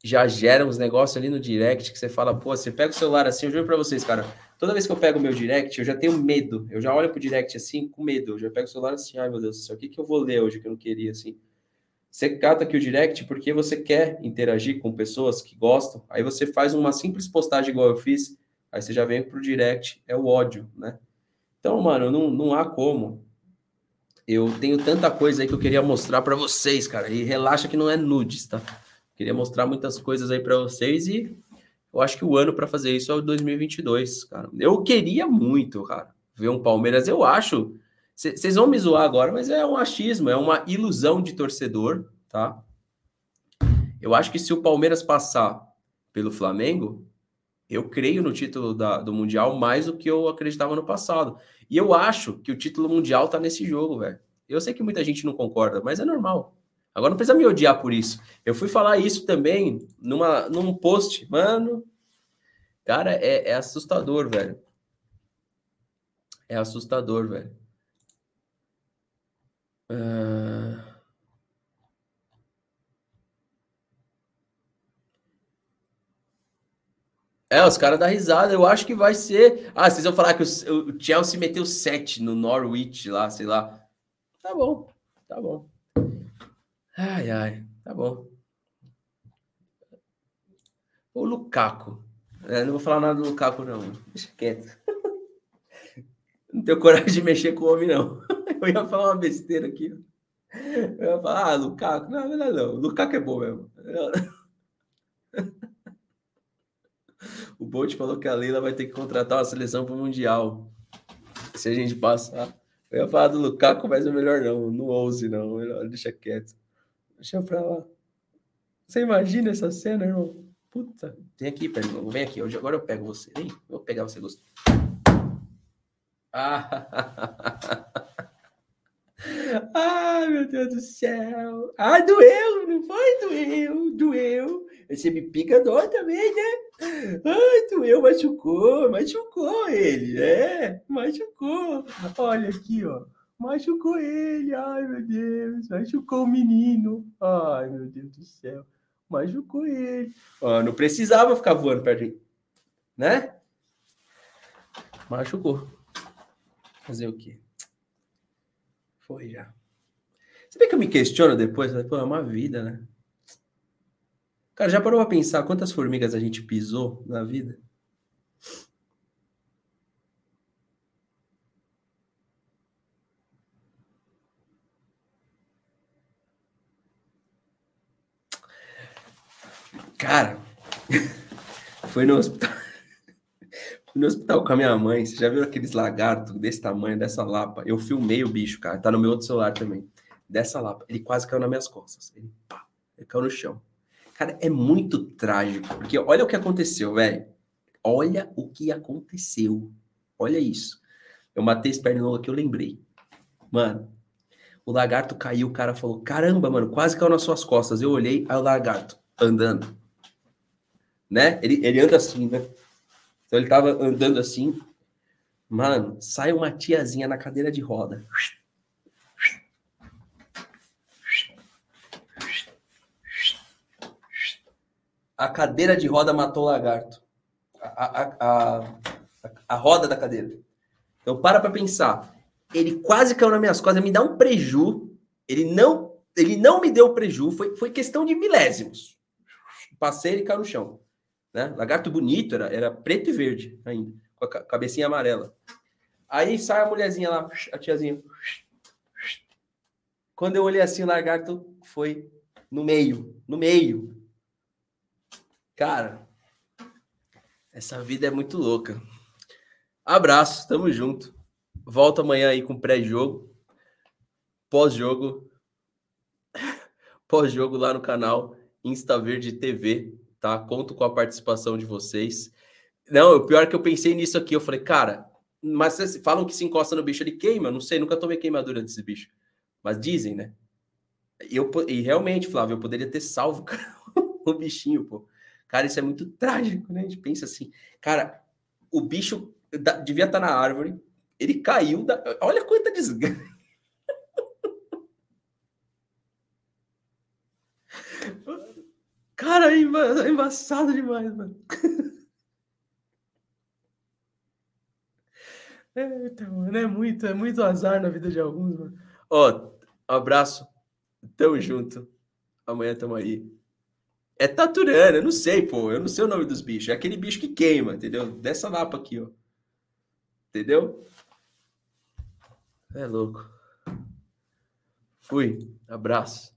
já gera uns negócios ali no direct que você fala, pô, você pega o celular assim, eu juro pra vocês, cara, toda vez que eu pego o meu direct, eu já tenho medo. Eu já olho pro direct assim, com medo. Eu já pego o celular assim, ai meu Deus do céu, o que, que eu vou ler hoje que eu não queria, assim? Você cata aqui o direct porque você quer interagir com pessoas que gostam. Aí você faz uma simples postagem igual eu fiz, aí você já vem pro direct, é o ódio, né? Então, mano, não, não há como. Eu tenho tanta coisa aí que eu queria mostrar para vocês, cara. E relaxa que não é nudes, tá? Queria mostrar muitas coisas aí para vocês e eu acho que o ano para fazer isso é o 2022, cara. Eu queria muito, cara, ver um Palmeiras. Eu acho. Vocês vão me zoar agora, mas é um achismo, é uma ilusão de torcedor, tá? Eu acho que se o Palmeiras passar pelo Flamengo, eu creio no título da, do Mundial mais do que eu acreditava no passado. E eu acho que o título mundial tá nesse jogo, velho. Eu sei que muita gente não concorda, mas é normal. Agora não precisa me odiar por isso. Eu fui falar isso também numa, num post. Mano, cara, é, é assustador, velho. É assustador, velho. Uh... É, os caras dão risada. Eu acho que vai ser. Ah, vocês vão falar que o, o Chelsea meteu 7 no Norwich lá, sei lá. Tá bom, tá bom. Ai, ai, tá bom. O Lukaku. É, não vou falar nada do Lukaku, não. Deixa quieto. Não tenho coragem de mexer com o homem, não. Eu ia falar uma besteira aqui. Eu ia falar, ah, Lukaku. Não, não, não. Lukaku é bom mesmo. O Bolt falou que a Leila vai ter que contratar uma seleção para o Mundial. Se a gente passar. Eu ia falar do Lukaku, mas é melhor não. Não ouse, não. Melhor, deixa quieto. Deixa pra lá. Você imagina essa cena, irmão? Puta. Vem aqui, Pernambuco. Vem aqui. Hoje, agora eu pego você. Vem. Vou pegar você, Gustavo. Ah. Ai, meu Deus do céu. Ah, doeu, não foi? Doeu, doeu. Você me pica dói também, né? Ai, doeu, machucou, machucou ele. É, machucou. Olha aqui, ó. Machucou ele, ai meu Deus, machucou o menino, ai meu Deus do céu, machucou ele. Ó, não precisava ficar voando perto de né? Machucou. Fazer o quê? Foi já. Você vê que eu me questiono depois? Pô, é uma vida, né? Cara, já parou pra pensar quantas formigas a gente pisou na vida? Cara, foi no hospital. Fui no hospital com a minha mãe. Você já viu aqueles lagartos desse tamanho, dessa lapa? Eu filmei o bicho, cara. Tá no meu outro celular também. Dessa lapa. Ele quase caiu nas minhas costas. Ele, pá, ele caiu no chão. Cara, é muito trágico. Porque olha o que aconteceu, velho. Olha o que aconteceu. Olha isso. Eu matei esse pernilongo aqui, eu lembrei. Mano, o lagarto caiu, o cara falou: caramba, mano, quase caiu nas suas costas. Eu olhei, aí o lagarto andando né? Ele, ele anda assim, né? Então ele tava andando assim. Mano, sai uma tiazinha na cadeira de roda. A cadeira de roda matou o lagarto. A, a, a, a, roda da cadeira. Então para pra pensar. Ele quase caiu nas minhas costas, me dá um preju. Ele não, ele não me deu preju, foi, foi questão de milésimos. Passei e caiu no chão. Né? Lagarto bonito, era, era preto e verde ainda, com a cabecinha amarela. Aí sai a mulherzinha lá, a tiazinha. Quando eu olhei assim, o lagarto foi no meio, no meio. Cara, essa vida é muito louca. Abraço, tamo junto. Volto amanhã aí com pré-jogo, pós-jogo, pós-jogo lá no canal Insta Verde TV tá? Conto com a participação de vocês. Não, o pior é que eu pensei nisso aqui, eu falei, cara, Mas falam que se encosta no bicho, ele queima. Não sei, nunca tomei queimadura desse bicho. Mas dizem, né? Eu, e realmente, Flávio, eu poderia ter salvo o bichinho, pô. Cara, isso é muito trágico, né? A gente pensa assim, cara, o bicho devia estar na árvore, ele caiu, da... olha quanta desgraça. Cara, é, é embaçado demais, mano. Então, mano, é muito, é muito azar na vida de alguns, mano. Ó, abraço. Tamo junto. Amanhã tamo aí. É taturana, eu não sei, pô. Eu não sei o nome dos bichos. É aquele bicho que queima, entendeu? Dessa lapa aqui, ó. Entendeu? É louco. Fui. Abraço.